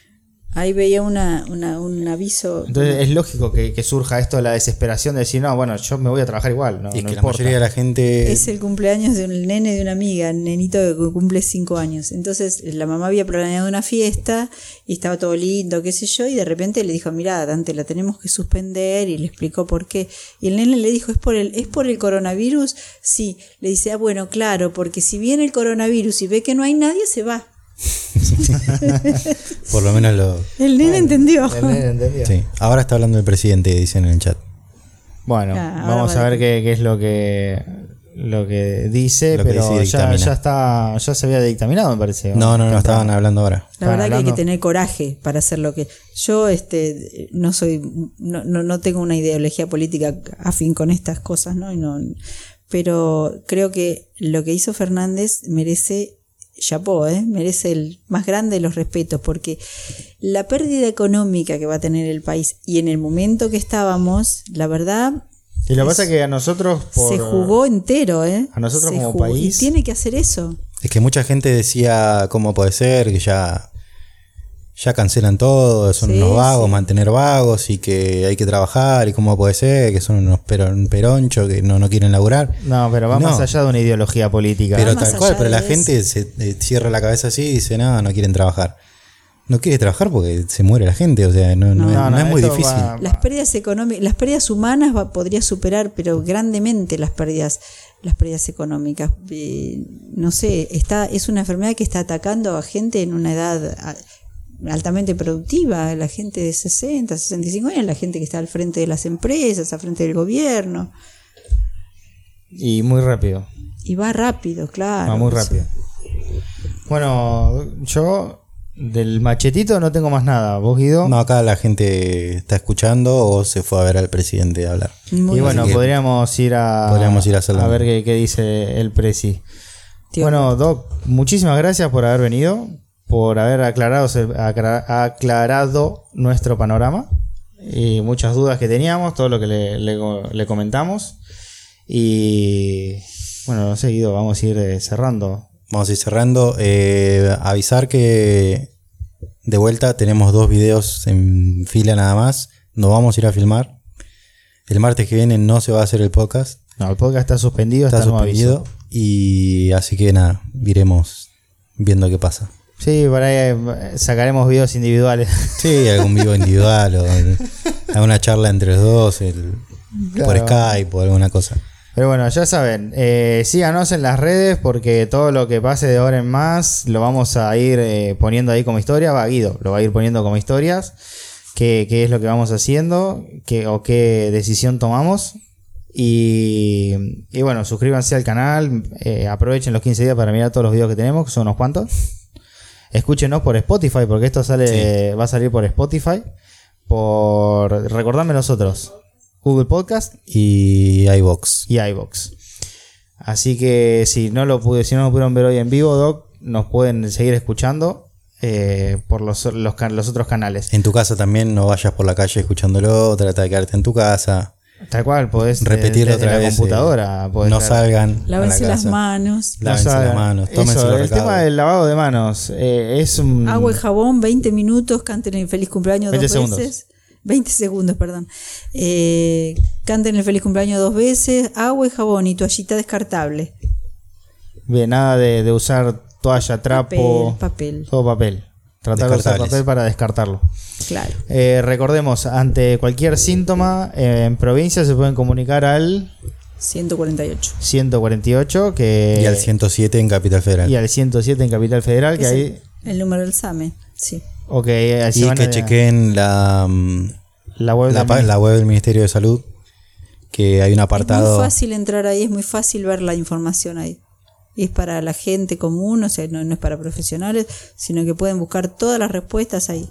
S3: Ahí veía una, una- un aviso.
S1: Entonces es lógico que, que surja esto de la desesperación de decir, no, bueno, yo me voy a trabajar igual. No,
S2: Y es
S1: no
S2: que la mayoría de la gente...
S3: Es el cumpleaños de un nene de una amiga, un nenito que cumple cinco años. Entonces la mamá había planeado una fiesta y estaba todo lindo, qué sé yo, y de repente le dijo, mira, Dante, la tenemos que suspender y le explicó por qué. Y el nene le dijo, ¿es por el, ¿es por el coronavirus? Sí. Le dice, ah, bueno, claro, porque si viene el coronavirus y ve que no hay nadie, se va.
S2: Por lo menos lo...
S3: El nene entendió.
S1: El nene entendió.
S2: Sí. Ahora está hablando el presidente, dicen en el chat.
S1: Bueno,
S3: Ah,
S1: vamos
S3: va
S1: a ver qué, qué es lo que lo que dice,
S2: Lo que
S1: pero
S2: dice
S1: ya, ya está, ya se había dictaminado, me parece. ¿o
S2: No, no, no, estaban hablando ahora.
S3: La verdad que hay que
S1: hablando-
S3: tener coraje para hacer lo que yo este no soy no, no, no tengo una ideología política afín con estas cosas, ¿no? Y no pero creo que lo que hizo Fernández merece chapó, ¿eh? merece el más grande de los respetos, porque la pérdida económica que va a tener el país y en el momento que estábamos, la verdad,
S1: Y lo que pasa es que a nosotros por,
S3: se jugó entero, ¿eh?
S1: a nosotros
S3: Se
S1: como
S3: jugó,
S1: país-
S3: Y tiene que hacer eso.
S2: Es que mucha gente decía cómo puede ser, que ya, ya cancelan todo, son
S3: Sí,
S2: unos vagos,
S3: sí.
S2: mantener vagos y que hay que trabajar y cómo puede ser, que son unos peron, peronchos que no, no quieren laburar.
S1: No, pero va
S2: No.
S1: más allá de una ideología política.
S2: Pero tal cual, pero la gente se eh, cierra la cabeza así y dice, no, no quieren trabajar. No quiere trabajar porque se muere la gente, o sea, no, no
S3: No,
S2: es,
S1: no,
S2: no es muy difícil.
S1: va-
S3: Las pérdidas económicas, las pérdidas humanas va- podría superar, pero grandemente las pérdidas, las pérdidas económicas. Eh, no sé, está, es una enfermedad que está atacando a gente en una edad altamente productiva, la gente de 60, 65 años, la gente que está al frente de las empresas, al frente del gobierno.
S1: Y muy rápido.
S3: Y va rápido, claro.
S1: va muy rápido. Bueno, yo del machetito no tengo más nada. ¿Vos, Guido?
S2: No, acá la gente está escuchando o se fue a ver al presidente a hablar.
S3: Muy
S1: y bueno, podríamos ir a,
S2: podríamos ir a
S1: ver qué, qué dice el presi.
S3: Tío,
S1: bueno, Doc, muchísimas gracias por haber venido, por haber aclarado, aclarado nuestro panorama y muchas dudas que teníamos, todo lo que le, le- le comentamos. Y bueno, no sé, Guido, vamos a ir eh, cerrando.
S2: Vamos a ir cerrando. Eh, avisar que de vuelta tenemos dos videos en fila nada más. No vamos a ir a filmar. El martes que viene no se va a hacer el podcast.
S1: No, el podcast está suspendido,
S2: Está
S1: aviso.
S2: suspendido. Y así que nada, iremos viendo qué pasa.
S1: Sí, por ahí eh, sacaremos videos individuales.
S2: Sí, algún vivo individual o alguna charla entre los dos el- por. Skype o alguna cosa.
S1: Pero bueno, ya saben, eh, síganos en las redes porque todo lo que pase de ahora en más lo vamos a ir eh, poniendo ahí como historia. Va, Guido, lo va a ir poniendo como historias. Qué, qué es lo que vamos haciendo qué, o qué decisión tomamos. Y, y bueno, suscríbanse al canal. eh, aprovechen los 15 días para mirar todos los videos que tenemos, que son unos cuantos. Escúchenos por Spotify, porque esto sale va a salir por Spotify. Por recordadme los otros. Google Podcast
S2: Y iBox.
S1: y iBox. Así que si no lo pude, si no lo pudieron ver hoy en vivo, Doc, nos pueden seguir escuchando eh, por los, los, can- los otros canales.
S2: En tu casa también no vayas por la calle escuchándolo, trata de quedarte en tu casa.
S1: Tal cual, podés
S2: Repetirlo otra
S1: la
S2: vez.
S1: computadora.
S2: eh, no salgan.
S3: Lávense
S2: la
S3: las manos.
S1: no
S2: Lávense las manos, tómense
S1: Eso,
S2: los
S1: el tema del lavado de manos eh, es un...
S3: Agua y jabón, 20 minutos, canten el feliz cumpleaños
S1: 20
S3: dos
S1: segundos.
S3: veces. 20 segundos, perdón. Eh, canten el feliz cumpleaños dos veces, agua y jabón y toallita descartable.
S1: Bien, nada de, de usar toalla, trapo,
S3: Papel, papel,
S1: todo papel. Tratar de usar papel para descartarlo.
S3: claro.
S1: Eh, recordemos, ante cualquier síntoma eh, en provincia se pueden comunicar al
S3: 148.
S1: 148, que...
S2: Y al 107 en Capital Federal.
S1: Y al 107 en Capital Federal, que
S3: Es
S1: ahí...
S3: el, número del SAME, sí.
S1: Ok, se
S2: y
S1: van
S2: que
S1: a-
S2: chequen la, mm,
S1: la web
S2: la,
S1: del
S2: pa-
S1: Ministerio.
S2: la web del Ministerio de Salud, que hay un
S3: Es
S2: apartado.
S3: muy fácil entrar ahí, es muy fácil ver la información ahí. Y es para la gente común, o sea, no, no es para profesionales, sino que pueden buscar todas las respuestas ahí.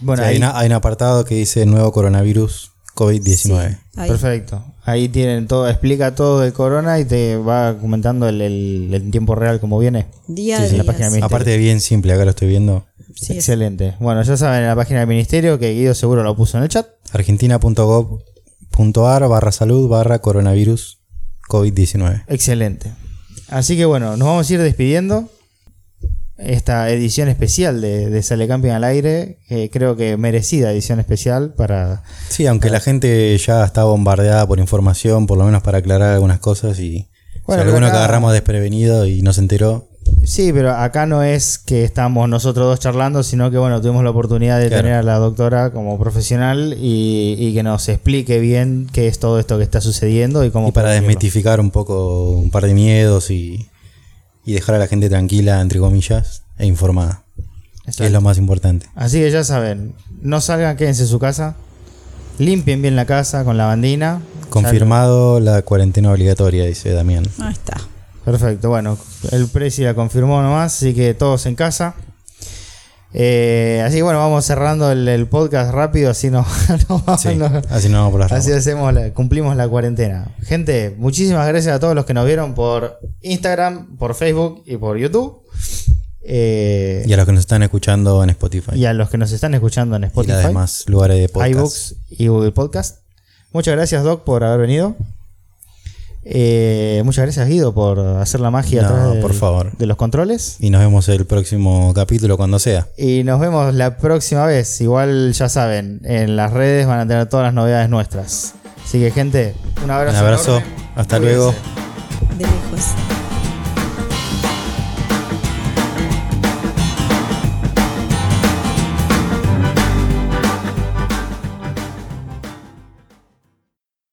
S1: Bueno,
S2: Sí, hay,
S1: ahí,
S2: una- hay un apartado que dice nuevo coronavirus COVID-19.
S3: Ahí.
S1: perfecto. Ahí tienen todo, explica todo del corona y te va comentando el, el- el tiempo real como viene.
S3: Día
S2: Sí,
S3: a
S2: sí,
S3: día.
S1: la página de
S3: sí.
S1: mi-
S2: Aparte, bien simple, acá lo estoy viendo.
S3: Sí, es-
S1: Excelente. Bueno, ya saben en la página del ministerio que Guido seguro lo puso en el chat.
S2: argentina.gov.ar barra salud barra coronavirus COVID-19.
S1: Excelente. Así que bueno, nos vamos a ir despidiendo. Esta edición especial de, de Sale Camping al aire, que creo que merecida edición especial para...
S2: Sí, aunque la gente ya está bombardeada por información, por lo menos para aclarar algunas cosas y
S1: Bueno,
S2: alguno
S1: acá-
S2: que agarramos desprevenido y no se enteró,
S1: Sí, pero acá no es que estamos nosotros dos charlando, sino que bueno, tuvimos la oportunidad de
S2: Claro.
S1: tener a la doctora como profesional y, y que nos explique bien qué es todo esto que está sucediendo y cómo...
S2: y para desmitificar un poco un par de miedos y, y dejar a la gente tranquila, entre comillas, e informada. Que es lo más importante.
S1: Así que ya saben, no salgan, quédense en su casa, limpien bien la casa con la bandina.
S2: Confirmado la cuarentena obligatoria, dice Damián.
S3: Ahí está.
S1: Perfecto, bueno, el Prezi la confirmó nomás, así que todos en casa. Eh, así que bueno, vamos cerrando el, el podcast rápido, así no, no-
S2: Sí,
S1: no-
S2: así no vamos por las
S1: así hacemos la- cumplimos la cuarentena. Gente, muchísimas gracias a todos los que nos vieron por Instagram, por Facebook y por YouTube. Eh,
S2: Y a los que nos están escuchando en Spotify.
S1: y a los que nos están escuchando en
S2: Y
S1: Spotify,
S2: los demás lugares de podcast.
S1: iBooks y Google Podcast. Muchas gracias, Doc, por haber venido. Eh, muchas gracias, Guido, por hacer la magia
S2: No,
S1: atrás de,
S2: por favor.
S1: de los controles.
S2: Y nos vemos el próximo capítulo cuando sea.
S1: Y nos vemos la próxima vez. Igual ya saben, en las redes van a tener todas las novedades nuestras. Así que, gente, un abrazo.
S2: Un abrazo.
S1: enorme.
S2: Hasta
S1: Cuídense.
S2: luego.
S3: De lejos.